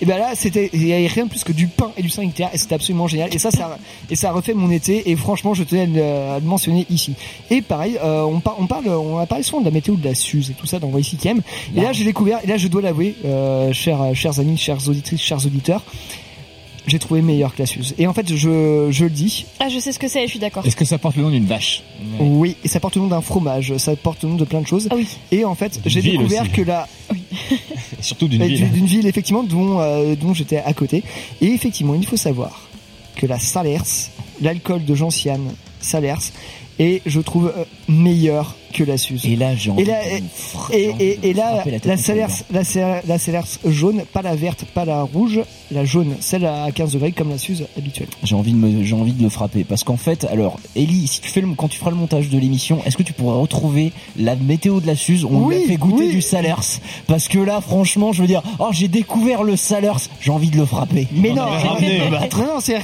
Et ben là, c'était il y avait rien de plus que du pain et du Saint-Nectaire et c'était absolument génial. Et ça, ça et ça a refait mon été. Et franchement, je tenais à le, à le mentionner ici. Et pareil, euh, on, par- on parle, on a parlé souvent de la météo de la Suze et tout ça dans Voici qui aime. Et là, j'ai découvert. Et là, je dois l'avouer, euh, chers chers amis, chères auditrices, chers auditeurs, j'ai trouvé meilleur que la Suze. Et en fait, je je le dis. Ah, je sais ce que c'est, je suis d'accord. Est-ce que ça porte le nom d'une vache Oui, et ça porte le nom d'un fromage, ça porte le nom de plein de choses. Ah oui. Et en fait, j'ai découvert aussi. que la [laughs] surtout d'une ville. D'une ville, effectivement, dont, euh, dont j'étais à côté. Et effectivement, il faut savoir que la Salers, l'alcool de Gentiane Salers, est, je trouve, euh, meilleur que la Suze. Et là, j'ai envie Et et, et, et- là, frapper la tête la Salers, banc. la, Salers- la Salers jaune, pas la verte, pas la rouge, la jaune, celle à 15 degrés comme la Suze habituelle. J'ai envie de me, j'ai envie de le frapper parce qu'en fait, alors, Ellie, si tu fais le, quand tu feras le montage de l'émission, est-ce que tu pourrais retrouver la météo de la Suze? On lui Oui, a fait goûter oui. du Salers parce que là, franchement, je veux dire, oh, j'ai découvert le Salers, j'ai envie de le frapper. Mais non, non, non, c'est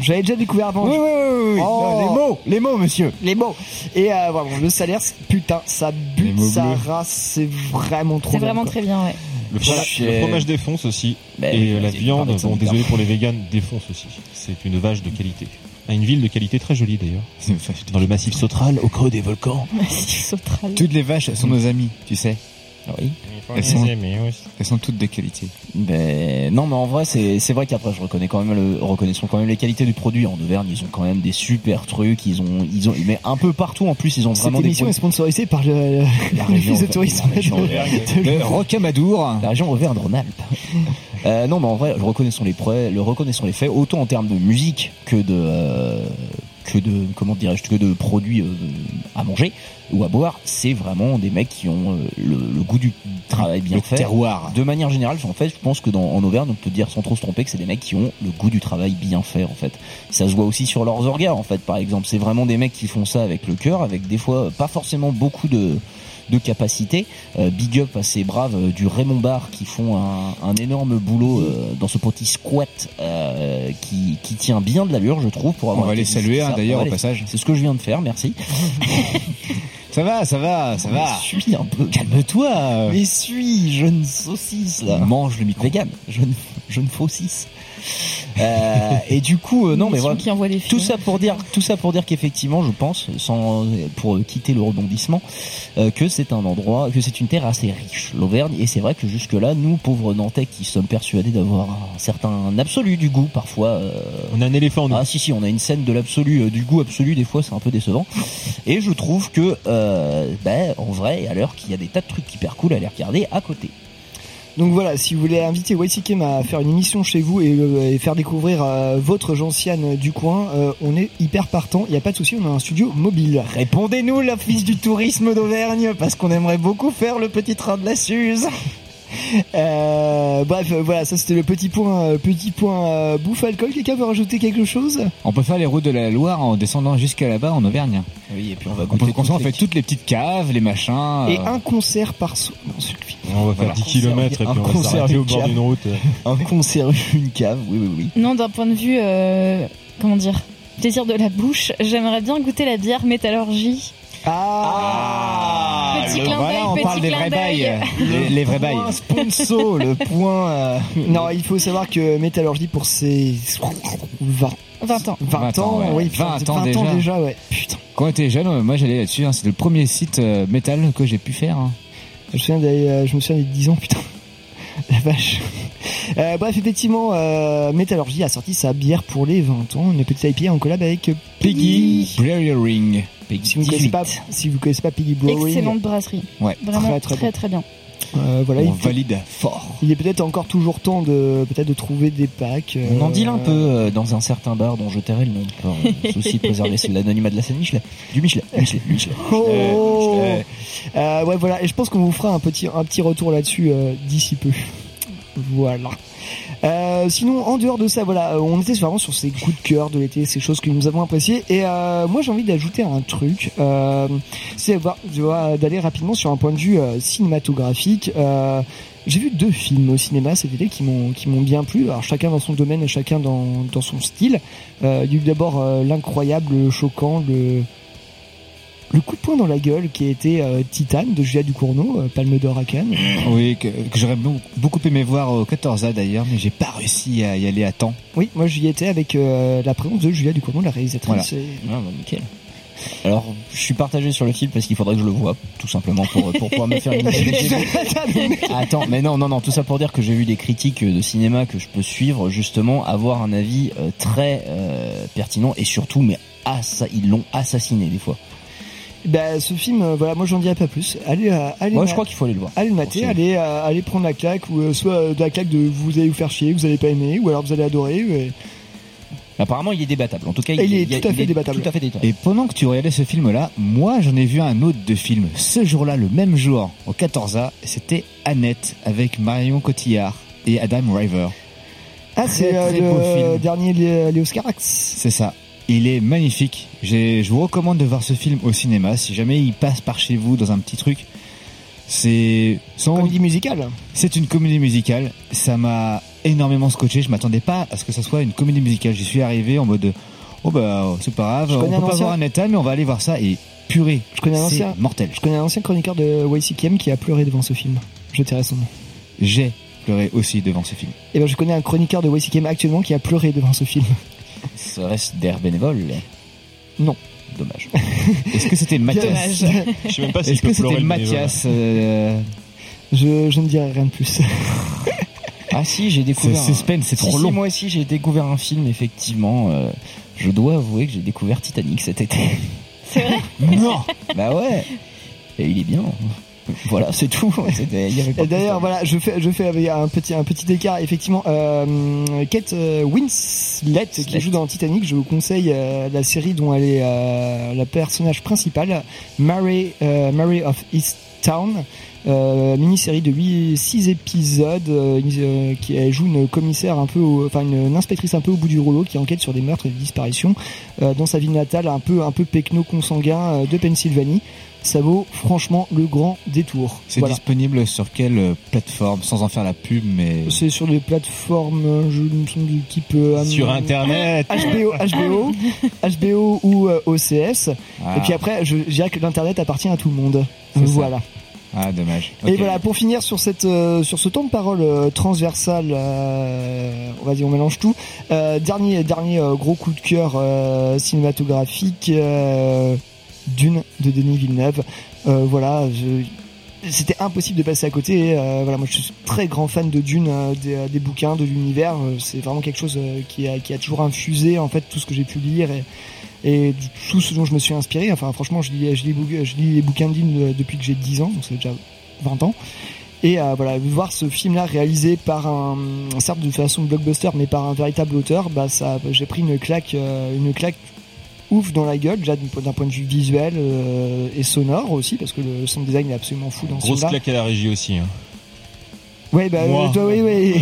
j'avais déjà découvert avant. Oui, oui, oui, oui. Oh. Non, les mots, les mots, monsieur. Les mots. Et euh, vraiment, le salaire, putain, ça bute sa race, c'est vraiment trop C'est bien, vraiment quoi. très bien, ouais. Le fromage, Voilà. le fromage défonce aussi. Ben et oui, euh, la viande, bon, désolé pour les véganes, défonce aussi. C'est une vache de qualité. Ah, Une ville de qualité très jolie d'ailleurs. Dans le massif Sautral, au creux des volcans. Massif Sautral. Toutes les vaches sont nos amies, tu sais. Oui. Elles sont, elles sont toutes de qualité. Ben non, mais en vrai, c'est c'est vrai qu'après, je reconnais quand même le reconnaissons quand même les qualités du produit en Auvergne. Ils ont quand même des super trucs. Ils ont ils ont mais un peu partout en plus. Ils ont Cette vraiment des émission est produits- sponsorisée par le, La [laughs] région de Auvergne. tourisme. La région de- Auvergne. de- Le Rocamadour. La région Auvergne-Rhône-Alpes. [laughs] Euh, non, mais en vrai, le reconnaissons les prêts, le reconnaissons les faits, autant en termes de musique que de euh, que de comment dirais-je que de produits euh, à manger ou à boire. C'est vraiment des mecs qui ont euh, le, le goût du travail bien Le fait. terroir. De manière générale, en fait, je pense que dans en Auvergne, on peut dire sans trop se tromper que c'est des mecs qui ont le goût du travail bien fait. En fait, ça se voit aussi sur leurs orgas. En fait, par exemple, c'est vraiment des mecs qui font ça avec le cœur, avec des fois pas forcément beaucoup de de capacité. Euh, big up à ces braves euh, du Raymond Bar qui font un, un énorme boulot euh, dans ce petit squat euh, qui, qui tient bien de l'allure, je trouve. Pour avoir On va les saluer, hein, d'ailleurs, au les- passage. C'est ce que je viens de faire, merci. [laughs] Ça va, ça va, ça va. Suis un peu. Calme-toi. Mais suis, jeune saucisse là. Mange le micro. Vegan, jeune, jeune faucisse. Euh, et du coup, euh, non, mais voilà. qui envoie des Tout ça pour dire, tout ça pour dire qu'effectivement, je pense, sans pour quitter le rebondissement, euh, que c'est un endroit, que c'est une terre assez riche, l'Auvergne. Et c'est vrai que jusque là, nous pauvres Nantais, qui sommes persuadés d'avoir un certain absolu du goût, parfois. euh, On a un éléphant en nous. ah si si, on a une scène de l'absolu, euh, du goût absolu. Des fois, c'est un peu décevant. Et je trouve que, euh, ben, en vrai, à l'heure qu'il y a des tas de trucs hyper cool à aller regarder à côté. Donc voilà, si vous voulez inviter YCKM à faire une émission chez vous et, euh, faire découvrir euh, votre gentiane du coin, euh, on est hyper partant. Il n'y a pas de souci, on a un studio mobile. Répondez-nous, l'office du tourisme d'Auvergne, parce qu'on aimerait beaucoup faire le petit train de la Suze. [laughs] Euh, bref, euh, voilà, ça c'était le petit point, euh, petit point euh, bouffe alcool. Quelqu'un veut rajouter quelque chose? On peut faire les routes de la Loire en descendant jusqu'à là-bas en Auvergne. Oui, et puis on va On peut goûter on toutes les fait toutes les petites caves, les machins. Et euh, un concert par so non, suffit. On va Voilà. faire 10 km et puis Un on va s'arrêter au bord d'une route. [laughs] Un concert, une cave, oui, oui, oui. Non, d'un point de vue, euh, comment dire, plaisir de la bouche, j'aimerais bien goûter la bière métallurgie. Ah, Petit le- clin voilà, on petit parle des vrais bails. Les, les vrais bails. Point sponsor, le point. euh, Non, il faut savoir que Métallurgie pour ses 20, 20 ans. 20 20 ans, ouais. oui, 20 20 ans ans déjà. déjà, ouais. Putain. Quand on était jeune, euh, moi j'allais là-dessus. hein, C'était le premier site euh, métal que j'ai pu faire. hein. Je me souviens d'aller, euh, je me souviens des 10 ans, putain. La vache. Euh, bref, effectivement, euh, Métallurgie a sorti sa bière pour les 20 ans, une petite IPA en collab avec Piggy Brewing. Si vous ne connaissez pas, si vous connaissez pas Piggy Brewing, Excellente brasserie. Ouais. Vraiment Très, très très très, bon. bien. Euh, voilà, On il, valide fort. il est peut-être encore toujours temps de peut-être de trouver des packs. euh, On en dit un peu euh, dans un certain bar dont je tairai le nom pour euh, souci de préserver l'anonymat de la scène Michelet. Du Michelet, Michelet, Michelet. [laughs] Oh. Euh, ouais voilà et je pense qu'on vous fera un petit un petit retour là-dessus euh, d'ici peu. Voilà. Euh, sinon, en dehors de ça, voilà, euh, on était vraiment sur ces coups de cœur de l'été, ces choses que nous avons appréciées. Et euh, moi, j'ai envie d'ajouter un truc. Euh, c'est d'aller rapidement sur un point de vue euh, cinématographique. J'ai vu deux films au cinéma cet été qui m'ont qui m'ont bien plu. Alors chacun dans son domaine et chacun dans son style. Il y a eu d'abord l'incroyable, le choquant, le le coup de poing dans la gueule qui a été euh, Titane de Julia Ducournau, euh, Palme d'Or à Cannes. Oui, que, que j'aurais beau- beaucoup aimé voir au 14A d'ailleurs, mais j'ai pas réussi à y aller à temps. Oui, moi j'y étais avec euh, la présence de Julia Ducournau, la réalisatrice. Voilà. Ah, bah, nickel. Alors, je suis partagé sur le film parce qu'il faudrait que je le voie, tout simplement pour, pour pouvoir me faire une idée. [laughs] Attends, mais non, non, non, tout ça pour dire que j'ai vu des critiques de cinéma que je peux suivre, justement, avoir un avis euh, très euh, pertinent et surtout, mais assa- ils l'ont assassiné des fois. Bah, ce film, euh, voilà, moi j'en dirais pas plus. Allez, euh, allez. Moi, je crois qu'il faut aller le voir. Allez le mater, allez, euh, allez prendre la claque ou euh, soit de la claque de vous allez vous faire chier, vous allez pas aimer, ou alors vous allez adorer. Apparemment, il est débattable. En tout cas, Et il est tout à fait débattable. Tout à fait débattable. Et pendant que tu regardais ce film-là, moi j'en ai vu un autre de film ce jour-là, le même jour, au 14A, c'était Annette avec Marion Cotillard et Adam Driver. Ah, c'est Très, euh, très beau le film. dernier Lé- Léos Carax. C'est ça. Il est magnifique. Je vous recommande de voir ce film au cinéma. Si jamais il passe par chez vous dans un petit truc, c'est sans- Comédie musicale. C'est une comédie musicale. Ça m'a énormément scotché. Je m'attendais pas à ce que ça soit une comédie musicale. J'y suis arrivé en mode oh bah c'est pas grave. On peut un pas voir Annette, mais on va aller voir ça et purée. Je connais un ancien, mortel. Je connais un ancien chroniqueur de YCKM qui a pleuré devant ce film. Je tairai son nom. J'ai pleuré aussi devant ce film. Et ben, je connais un chroniqueur de YCKM actuellement qui a pleuré devant ce film. Serait-ce d'air bénévole Non. Dommage. [laughs] Est-ce que c'était Mathias Dommage. Je sais même pas si Est-ce que c'était Mathias euh, Je, je ne dirai rien de plus. [laughs] Ah si, j'ai découvert. Ce suspense, c'est Si, trop si, long. moi aussi, j'ai découvert un film, effectivement. euh, je dois avouer que j'ai découvert Titanic cet été. C'est vrai [laughs] Non Bah ouais. Et il est bien. Voilà, c'est tout. [laughs] D'ailleurs, voilà, je fais, je fais un petit, un petit écart. Effectivement, euh, Kate euh, Winslet qui joue dans Titanic, je vous conseille euh, la série dont elle est euh, la personnage principale, Mary, Mary of East Town. Euh, mini-série de 8 6 épisodes euh, qui elle joue une commissaire un peu au- enfin une, une inspectrice un peu au bout du rouleau qui enquête sur des meurtres et des disparitions euh, dans sa ville natale un peu un peu pecno consanguin de Pennsylvanie ça vaut franchement le grand détour C'est Voilà. disponible sur quelle euh, plateforme Sans en faire la pub, mais C'est sur des plateformes, euh, je me semble du type euh, Sur Internet. HBO, HBO, HBO [laughs] ou euh, OCS. Ah. Et puis après, je, je dirais que l'internet appartient à tout le monde. Ça. Voilà. ah dommage. Et voilà, pour finir sur cette euh, sur ce temps de parole euh, transversal, euh, on va dire on mélange tout. Dernier dernier gros coup de cœur cinématographique, Dune de Denis Villeneuve. Euh, voilà, c'était impossible de passer à côté. Euh, voilà, moi je suis très grand fan de Dune, euh, des, bouquins, de l'univers. C'est vraiment quelque chose qui a toujours infusé en fait tout ce que j'ai pu lire et tout ce dont je me suis inspiré. Enfin, franchement, je lis, je je lis les bouquins de Dune depuis que j'ai 10 ans, donc c'est déjà 20 ans. Et voilà, voir ce film-là réalisé par un, certes de façon blockbuster, mais par un véritable auteur, bah ça, j'ai pris une claque, une claque ouf dans la gueule, déjà d'un point de vue visuel euh, et sonore aussi, parce que le sound design est absolument fou dans ce Grosse film-là. claque à la régie aussi. hein. Ouais, bah, euh, toi, oui, oui.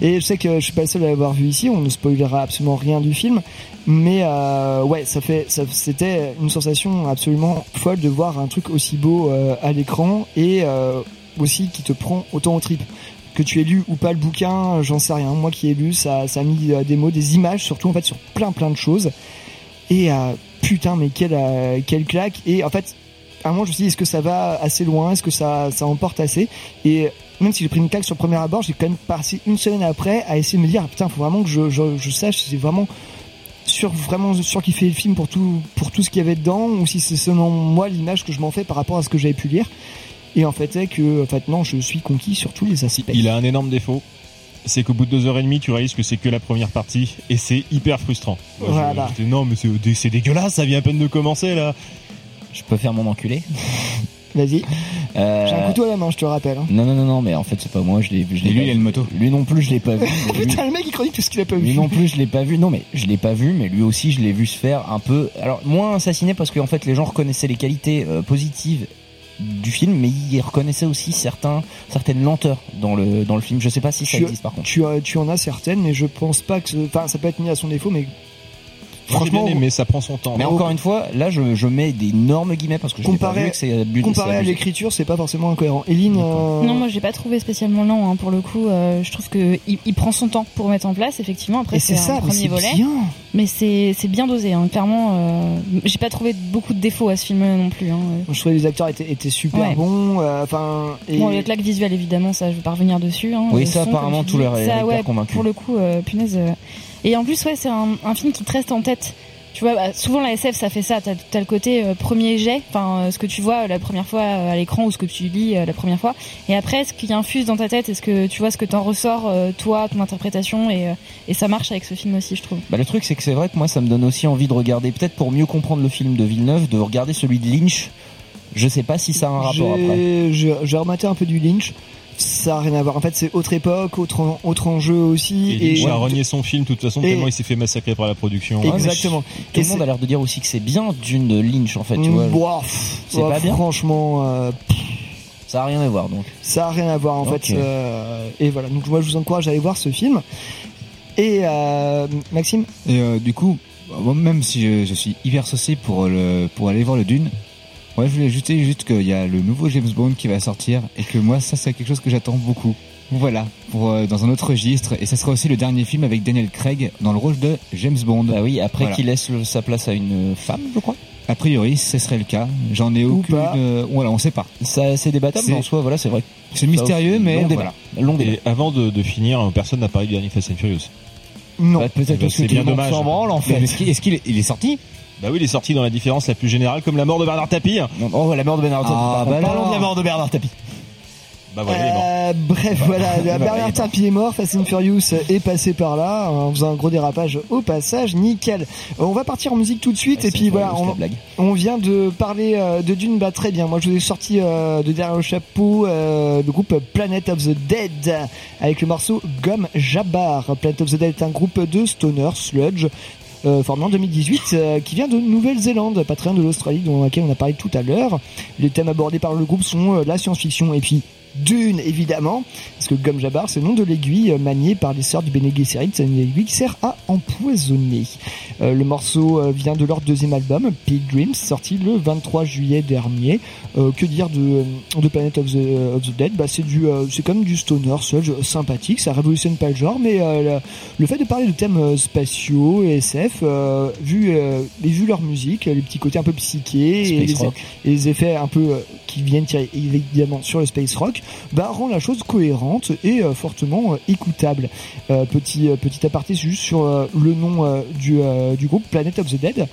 Et je sais que je suis pas le seul à l'avoir vu ici. On ne spoilera absolument rien du film, mais euh, ouais, ça fait, ça, c'était une sensation absolument folle de voir un truc aussi beau euh, à l'écran et euh, aussi qui te prend autant au trip. Que tu aies lu ou pas le bouquin, j'en sais rien. Moi qui ai lu, ça, ça a mis des mots, des images, surtout en fait sur plein plein de choses. Et euh, putain, mais quelle euh, quelle claque. Et en fait, à un moment, je me suis dit, est-ce que ça va assez loin? Est-ce que ça, ça emporte assez? Et même si j'ai pris une claque sur le premier abord, j'ai quand même passé une semaine après à essayer de me dire, ah, putain, faut vraiment que je, je, sache si c'est vraiment sur vraiment sur qui fait le film pour tout pour tout ce qu'il y avait dedans ou si c'est selon moi l'image que je m'en fais par rapport à ce que j'avais pu lire et en fait c'est que en fait non je suis conquis sur tous les aspects Il a un énorme défaut. C'est qu'au bout de deux heures et demie, tu réalises que c'est que la première partie et c'est hyper frustrant. Moi, je- Voilà. j'étais, non, mais c'est, c'est dégueulasse, ça vient à peine de commencer là. Je peux faire mon enculé [laughs] vas-y Euh, j'ai un couteau à la main je te rappelle hein. Non, non, non, non, mais en fait, c'est pas moi, je l'ai je l'ai Et lui, il a vu. une moto. Lui non plus, je l'ai pas vu. lui- [laughs] putain le mec il chronique tout ce qu'il a pas vu Lui non plus, je l'ai pas vu. Non, mais je l'ai pas vu, mais lui aussi, je l'ai vu se faire un peu. Alors moins assassiné parce qu'en fait, les gens reconnaissaient les qualités euh, positives du film, mais ils reconnaissaient aussi certains, certaines lenteurs dans le dans le film. Je sais pas si ça tu, existe par contre. tu, tu en as certaines mais je pense pas que enfin ça peut être mis à son défaut mais Franchement, mais ça prend son temps. Mais encore une fois, là, je, je mets d'énormes guillemets parce que je l'ai pas Comparé- vu que c'est comparé c'est à l'écriture c'est pas forcément incohérent Eline euh, Non, moi j'ai pas trouvé spécialement lent hein, pour le coup. euh, je trouve que il, il prend son temps pour mettre en place. Effectivement, après c'est c'est un premier c'est volet, bien mais c'est c'est bien dosé. Hein, clairement, euh, j'ai pas trouvé beaucoup de défauts à ce film non plus. Hein. je trouvais les acteurs étaient, étaient super Ouais. bons euh, enfin et Bon, les claques visuelles évidemment, ça je vais pas revenir dessus. Hein, Oui, ça, son, apparemment, tout leur est ouais, convaincu. Pour le coup, euh, punaise. Euh. Et en plus, ouais, c'est un, un film qui te reste en tête. tu vois, bah, souvent la SF ça fait ça. T'as as le côté euh, premier jet, enfin euh, ce que tu vois la première fois euh, à l'écran ou ce que tu lis euh, la première fois, et après ce qui infuse dans ta tête, est-ce que tu vois ce que t'en ressors euh, toi, ton interprétation, et, euh, et ça marche avec ce film aussi, je trouve. Bah, le truc, c'est que c'est vrai que moi, ça me donne aussi envie de regarder, peut-être pour mieux comprendre le film de Villeneuve, de regarder celui de Lynch. Je sais pas si ça a un rapport après. J'ai rematé un peu du Lynch. Ça a rien à voir. En fait, c'est autre époque, autre, en- autre enjeu aussi. Et Lynch a renié son film de toute façon Et- tellement il s'est fait massacrer par la production. Exactement. Tout Et le monde a l'air de dire aussi que c'est bien d'une de Lynch, en fait, tu vois. Pff, C'est pas bien Franchement, euh, Ça a rien à voir, donc. ça a rien à voir en fait. euh, et voilà. Donc moi, je vous encourage à aller voir ce film. Et euh, Maxime, Et euh, du coup, moi, même si je, je suis hyper saucé pour le pour aller voir le Dune, ouais, je voulais ajouter juste qu'il y a le nouveau James Bond qui va sortir et que moi ça c'est quelque chose que j'attends beaucoup. Voilà, pour euh, dans un autre registre et ça sera aussi le dernier film avec Daniel Craig dans le rôle de James Bond. Bah oui, après Voilà. qu'il laisse le- sa place à une femme, je crois. A priori, ce serait le cas. J'en ai Ou aucune. pas. euh, voilà, on sait pas. Ça, c'est débattable, C'est- mais en soi, voilà, c'est vrai. C'est mystérieux, aussi, mais long débat. voilà. Long débat. Et avant de, de finir, personne n'a parlé du dernier Fast and Furious. non. Bah, peut-être parce que c'est tout le bien monde dommage. s'en branle, en Mais fait. Est-ce qu'il est, qu'il est- il est sorti? Bah oui, il est sorti dans la différence la plus générale, comme la mort de Bernard Tapie. Non, Oh, la mort de Bernard Tapie. Ah, bah Parlons alors. de la mort de Bernard Tapie. Bah voilà, il est mort. Euh, bref, voilà, bah, [laughs] il est Bernard. Tapie est mort, Fast and Furious est passé par là, en faisant un gros dérapage au passage, nickel. On va partir en musique tout de suite, Ouais, et puis voilà, on, on vient de parler euh, de Dune, bah très bien. Moi, je vous ai sorti euh, de derrière le chapeau le groupe Planet of the Dead, avec le morceau Gomme Jabbar. Planet of the Dead est un groupe de stoner sludge. Euh, formé en 2018, euh, qui vient de Nouvelle-Zélande, pas très loin de l'Australie, dont laquelle on a parlé tout à l'heure. Les thèmes abordés par le groupe sont euh, la science-fiction et puis Dune, évidemment, parce que Gomme Jabbar, c'est le nom de l'aiguille euh, maniée par les sœurs du Bene Gesserit, c'est une aiguille qui sert à empoisonner. Euh, le morceau euh, vient de leur deuxième album, Pilgrims, sorti le 23 juillet dernier. Euh, que dire de, de Planet of the, of the Dead? Bah, C'est du, euh, c'est comme du stoner sludge sympathique, ça révolutionne pas le genre, mais euh, le, fait de parler de thèmes euh, spatiaux et SF, euh, vu, euh, et vu leur musique, les petits côtés un peu psychés et les, et les effets un peu euh, qui viennent tirer évidemment sur le space rock, bah, rend la chose cohérente et euh, fortement euh, écoutable. Euh, petit petit aparté juste sur le nom du, du groupe Planet of the Dead.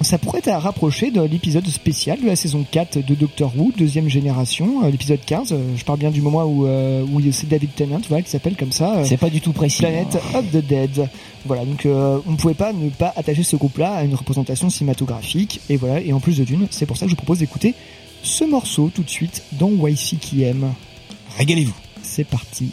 Ça pourrait être à rapprocher de l'épisode spécial de la saison 4 de Doctor Who, deuxième génération, l'épisode 15. euh, je parle bien du moment où, euh, où c'est David Tennant, voilà, qui s'appelle comme ça. euh, C'est pas du tout précis. Planet hein. of the Dead. Voilà, donc euh, on ne pouvait pas ne pas attacher ce groupe-là à une représentation cinématographique. Et voilà, et en plus de Dune, c'est pour ça que je vous propose d'écouter ce morceau tout de suite dans aime. Régalez-vous. C'est parti.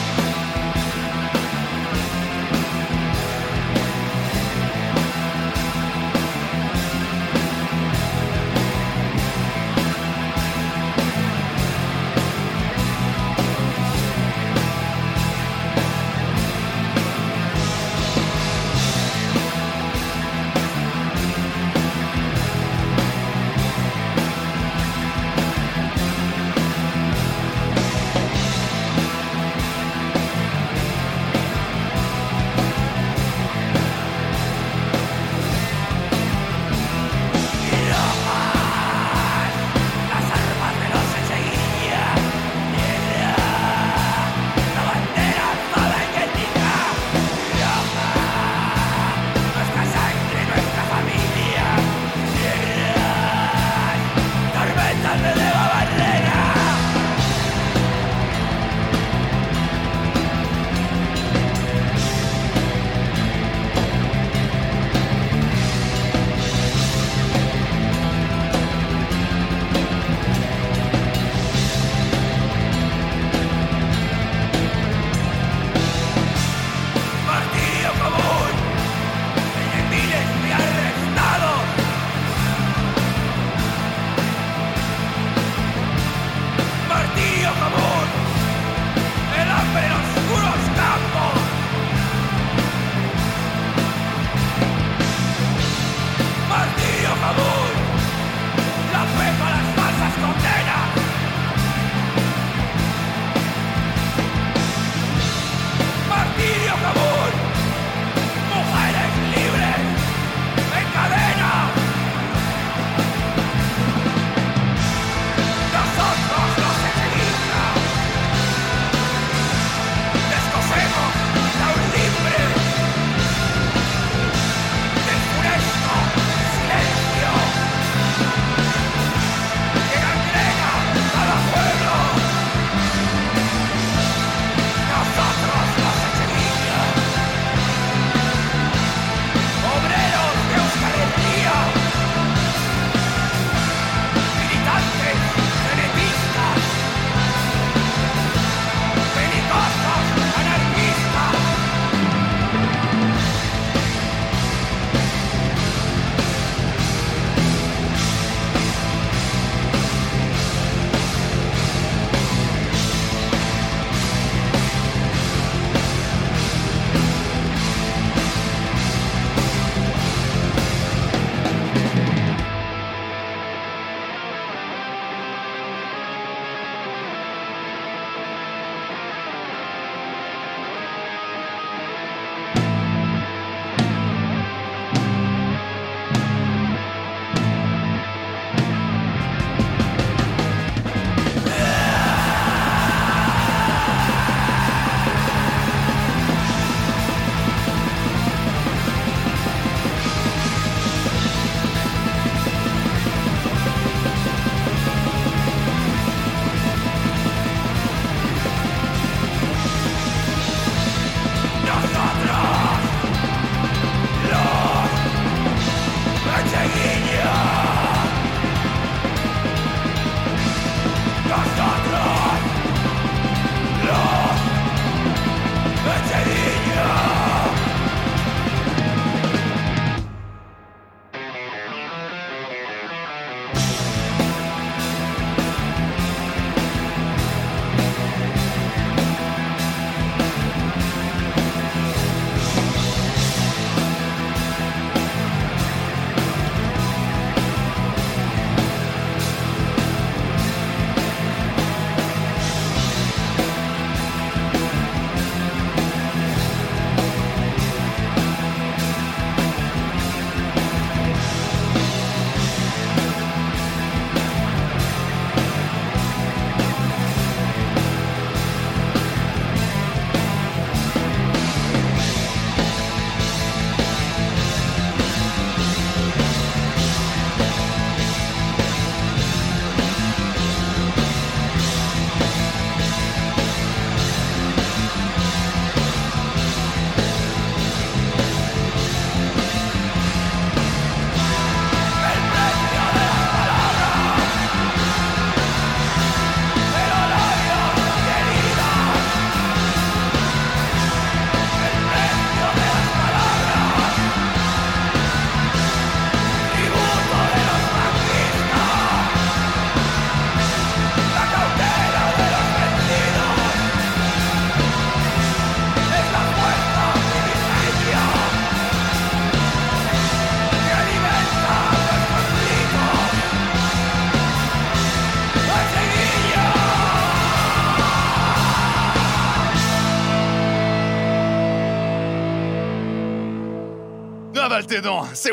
Avale tes dents, c'est.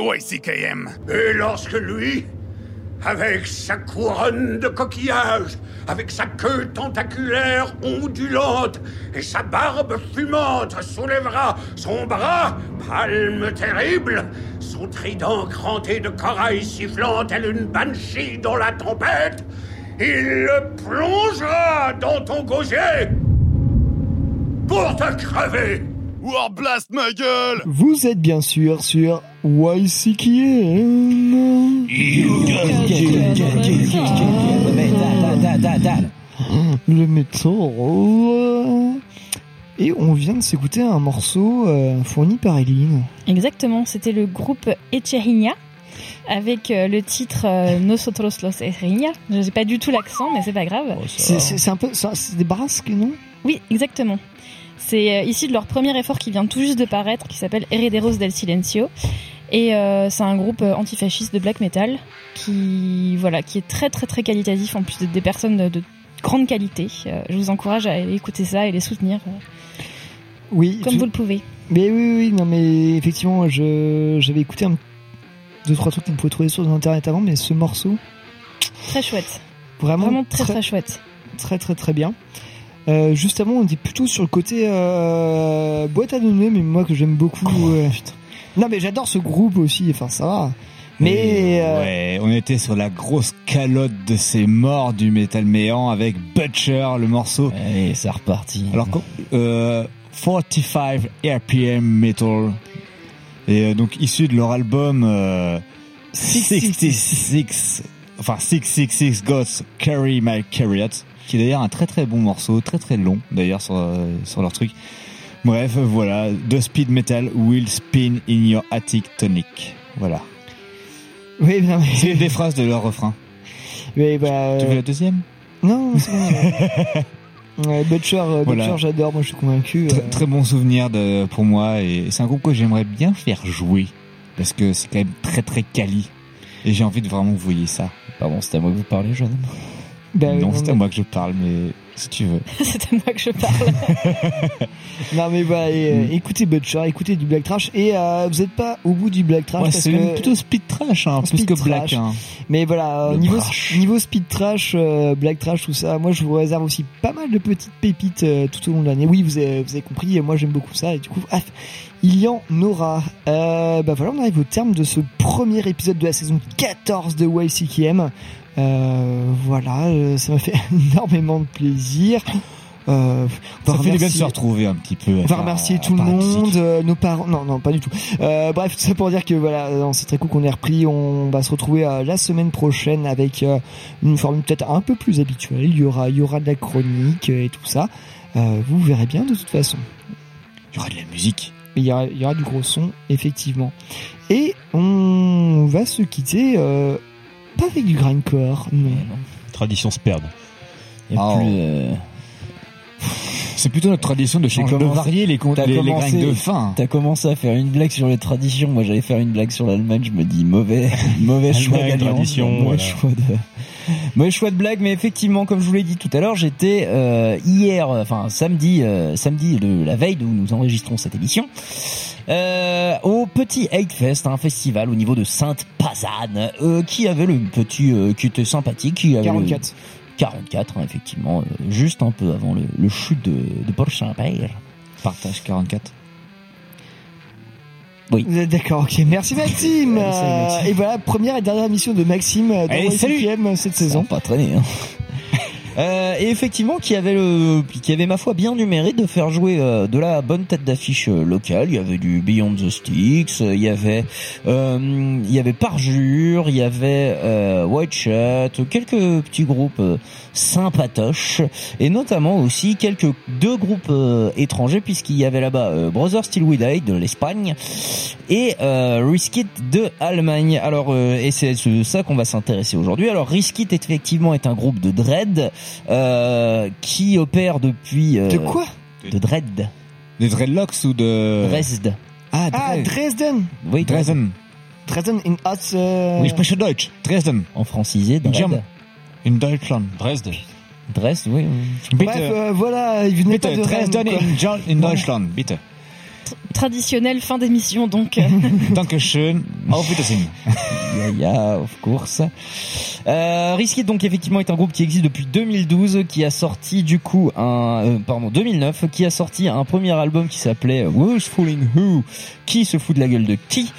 Et lorsque lui, avec sa couronne de coquillages, avec sa queue tentaculaire ondulante et sa barbe fumante soulèvera son bras, palme terrible, son trident cranté de corail sifflant tel une banshee dans la tempête, il le plongera dans ton gosier pour te crever. Warblast ma gueule Vous êtes bien sûr sur YCKM. Le métro. Et on vient de s'écouter un morceau euh, fourni par Eline. Exactement, c'était le groupe Echerinia avec euh, le titre euh, Nosotros los Echerinia. Je n'ai pas du tout l'accent, mais c'est pas grave. C'est un peu, c'est des brasques, non? Oui, exactement. C'est euh, ici de leur premier effort qui vient tout juste de paraître, qui s'appelle Herederos del Silencio. Et euh, c'est un groupe euh, antifasciste de black metal qui, voilà, qui est très très très qualitatif en plus de, des personnes de, de grande qualité. Euh, je vous encourage à aller écouter ça et les soutenir euh, Oui. comme tu- vous le pouvez. Mais oui, oui, non, mais effectivement, je j'avais écouté un, deux trois trucs qu'on pouvait trouver sur internet avant, mais ce morceau, Très chouette. vraiment, Vraiment très très chouette. très très très bien. Euh, juste avant, on était plutôt sur le côté euh, boîte à données, mais moi que j'aime beaucoup. Oh, euh, non, mais j'adore ce groupe aussi. Enfin, ça va. Mais euh, Ouais, on était sur la grosse calotte de ces morts du métal méant avec Butcher, le morceau. Et c'est reparti. Alors, quand- euh, 45 RPM Metal. Et donc, issu de leur album euh, 66, enfin 666 Gods Carry My Chariot, qui est d'ailleurs un très très bon morceau, très très long d'ailleurs sur, euh, sur leur truc. Bref, voilà, The Speed Metal Will Spin in Your Attic Tonic. Voilà. oui, mais, C'est des phrases de leur refrain. mais bah, Tu veux euh, la deuxième? Non, c'est bon. [laughs] Ouais, Butcher, euh, Voilà. Butcher, j'adore. Moi, je suis convaincu. Très, euh, très bon souvenir de, pour moi et c'est un groupe que j'aimerais bien faire jouer parce que c'est quand même très très quali et j'ai envie de vraiment vous voyez ça. Pardon, c'est à moi que vous parlez, jeune bah, oui, non, c'est à moi que je parle, mais si tu veux. [laughs] c'est à moi que je parle. [laughs] Non mais et, euh, Mm. écoutez Butcher, écoutez du Black Trash et euh, vous n'êtes pas au bout du Black Trash Ouais, c'est que plutôt speed trash, hein, plus que black. Hein. mais voilà euh, Le niveau Speed Trash, euh, Black Trash tout ça, moi je vous réserve aussi pas mal de petites pépites tout au long de l'année. Oui, vous avez, vous avez compris, moi j'aime beaucoup ça et du coup ah, il y en aura. Bah voilà, on arrive au terme de ce premier épisode de la saison 14 de YCKM. Euh, voilà, euh, ça m'a [laughs] fait énormément de plaisir. Euh, Ça fait du bien de se retrouver un petit peu. on va remercier tout le monde, euh, nos parents. Non, non, pas du tout. Euh, bref, tout ça pour dire que voilà, c'est très cool qu'on ait repris. On va se retrouver la semaine prochaine avec une formule peut-être un peu plus habituelle. Il y aura, il y aura de la chronique et tout ça. Vous verrez bien de toute façon. Il y aura de la musique. Il y aura, il y aura du gros son, effectivement. Et on va se quitter pas avec du grindcore, non. Tradition se perd. Il y a Oh. plus, euh, C'est plutôt notre tradition de, changer, de varier les, t'as les, les commencé- de fin. T'as commencé à faire une blague sur les traditions. Moi, j'allais faire une blague sur l'Allemagne. Je me dis mauvais, [laughs] mauvais choix tradition, mauvais voilà. choix de, mauvais choix de blague. Mais effectivement, comme je vous l'ai dit tout à l'heure, j'étais euh, hier, enfin samedi, euh, samedi de la veille où nous enregistrons cette émission. Euh, au petit Hate Fest, un festival au niveau de Sainte-Pazanne, euh, qui avait le petit, euh, qui était sympathique, qui avait le- 44. 44, hein, effectivement, euh, juste un peu avant le, le chute de, de Paul Champagne. Partage 44. Oui. Vous êtes D'accord, ok. Merci [laughs] Maxime. Salut, Maxime. Euh, et voilà, première et dernière mission de Maxime euh, dans Allez, salut. Cette saison. pas traîné. Hein. Euh, et effectivement, qui avait le, qui avait ma foi bien du mérite de faire jouer euh, de la bonne tête d'affiche euh, locale. Il y avait du Beyond the Sticks, euh, il y avait, euh, il y avait Parjure, il y avait White Shut, quelques petits groupes sympatoches, et notamment aussi quelques deux groupes étrangers puisqu'il y avait là-bas Brother Still We Die de l'Espagne et Riskit de Allemagne. Alors et c'est ça qu'on va s'intéresser aujourd'hui. Alors Riskit effectivement est un groupe de dread qui opère depuis euh, De quoi De dread. Des dreadlocks ou de... Dresde. Ah, Ah, Dresden. Dresden. Oui, Dresden. Dresden in. Euh... Oui, je spreche Deutsch. Dresden. En francisé. German. In Deutschland. Dresde. Dresde, oui. oui. Bitte, Bref, euh, voilà, il venait bitte, pas de Rennes, Dresden in, in Deutschland, bitte. Tr- traditionnelle fin d'émission, donc. Dankeschön. Auf Wiedersehen. Ya, ya, of course. Euh, Risky donc effectivement est un groupe qui existe depuis 2012, qui a sorti du coup un, euh, pardon 2009, qui a sorti un premier album qui s'appelait Who's Fooling Who, qui se fout de la gueule de qui,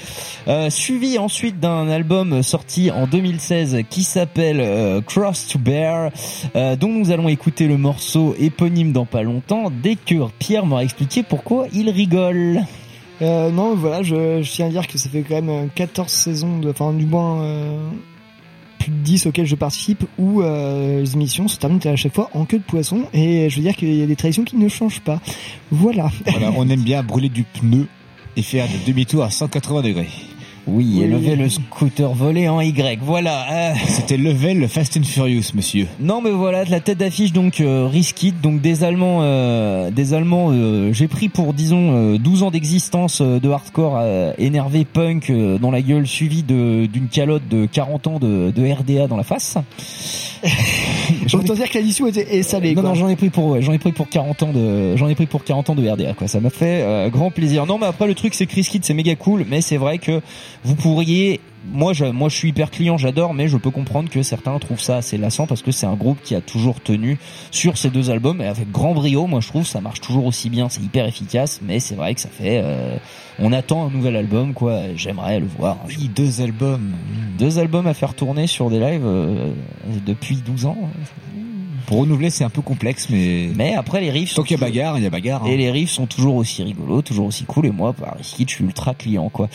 euh, suivi ensuite d'un album sorti en 2016 qui s'appelle euh, Cross to Bear, euh, dont nous allons écouter le morceau éponyme dans pas longtemps, dès que Pierre m'aura expliqué pourquoi il rigole. Euh, non, voilà, je, je tiens à dire que ça fait quand même euh, 14 saisons, de, enfin du moins euh, plus de 10 auxquelles je participe, où euh, les émissions se terminent à chaque fois en queue de poisson, et je veux dire qu'il y a des traditions qui ne changent pas. Voilà. Voilà, on aime bien brûler du pneu et faire de [laughs] demi-tour à 180 degrés. Oui, et lever le scooter volé en Y. Voilà. euh. C'était level le Fast and Furious, monsieur. Non mais voilà, la tête d'affiche donc euh, Riskit, donc des Allemands, euh, des Allemands. euh, J'ai pris pour disons euh, 12 ans d'existence euh, de hardcore euh, énervé punk euh, dans la gueule, suivi de d'une calotte de 40 ans de, de RDA dans la face. Autant dire que l'addition était est salée. Non quoi. non, j'en ai pris pour ouais, j'en ai pris pour 40 ans de j'en ai pris pour 40 ans de RDA quoi. Ça m'a fait euh, grand plaisir. Non mais après le truc c'est que Riskit c'est méga cool, mais c'est vrai que vous pourriez moi je moi je suis hyper client, j'adore mais je peux comprendre que certains trouvent ça assez lassant parce que c'est un groupe qui a toujours tenu sur ces deux albums et avec grand brio, moi je trouve ça marche toujours aussi bien, c'est hyper efficace mais c'est vrai que ça fait euh, on attend un nouvel album quoi, j'aimerais le voir. Oui, deux albums. Deux albums à faire tourner sur des lives euh, depuis 12 ans. Pour renouveler, c'est un peu complexe, mais. Mais après, les riffs. Tant qu'il y a bagarre, il y a bagarre. hein. Et les riffs sont toujours aussi rigolos, toujours aussi cool. Et moi, par ici, je suis ultra client, quoi.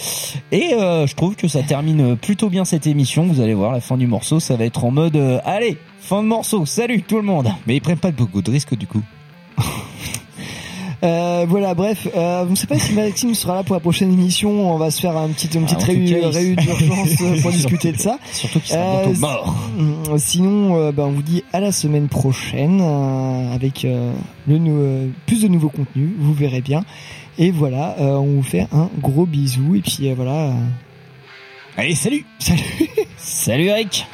Et euh, je trouve que ça termine plutôt bien cette émission. Vous allez voir, la fin du morceau, ça va être en mode euh, allez, fin de morceau, salut tout le monde. Mais ils prennent pas beaucoup de risques du coup. Euh, voilà, bref, euh, on ne sait pas si Maxime sera là pour la prochaine émission. On va se faire un petit, une petite en tout réu- cas, il- réu d'urgence euh, pour [laughs] discuter de ça. Surtout qu'il sera bientôt s- mort. mm, Sinon, euh, ben, on vous dit à la semaine prochaine euh, avec euh, le euh, plus de nouveaux contenus. Vous verrez bien. Et voilà, euh, on vous fait un gros bisou. Et puis euh, voilà. euh, Allez, salut Salut [laughs] Salut Eric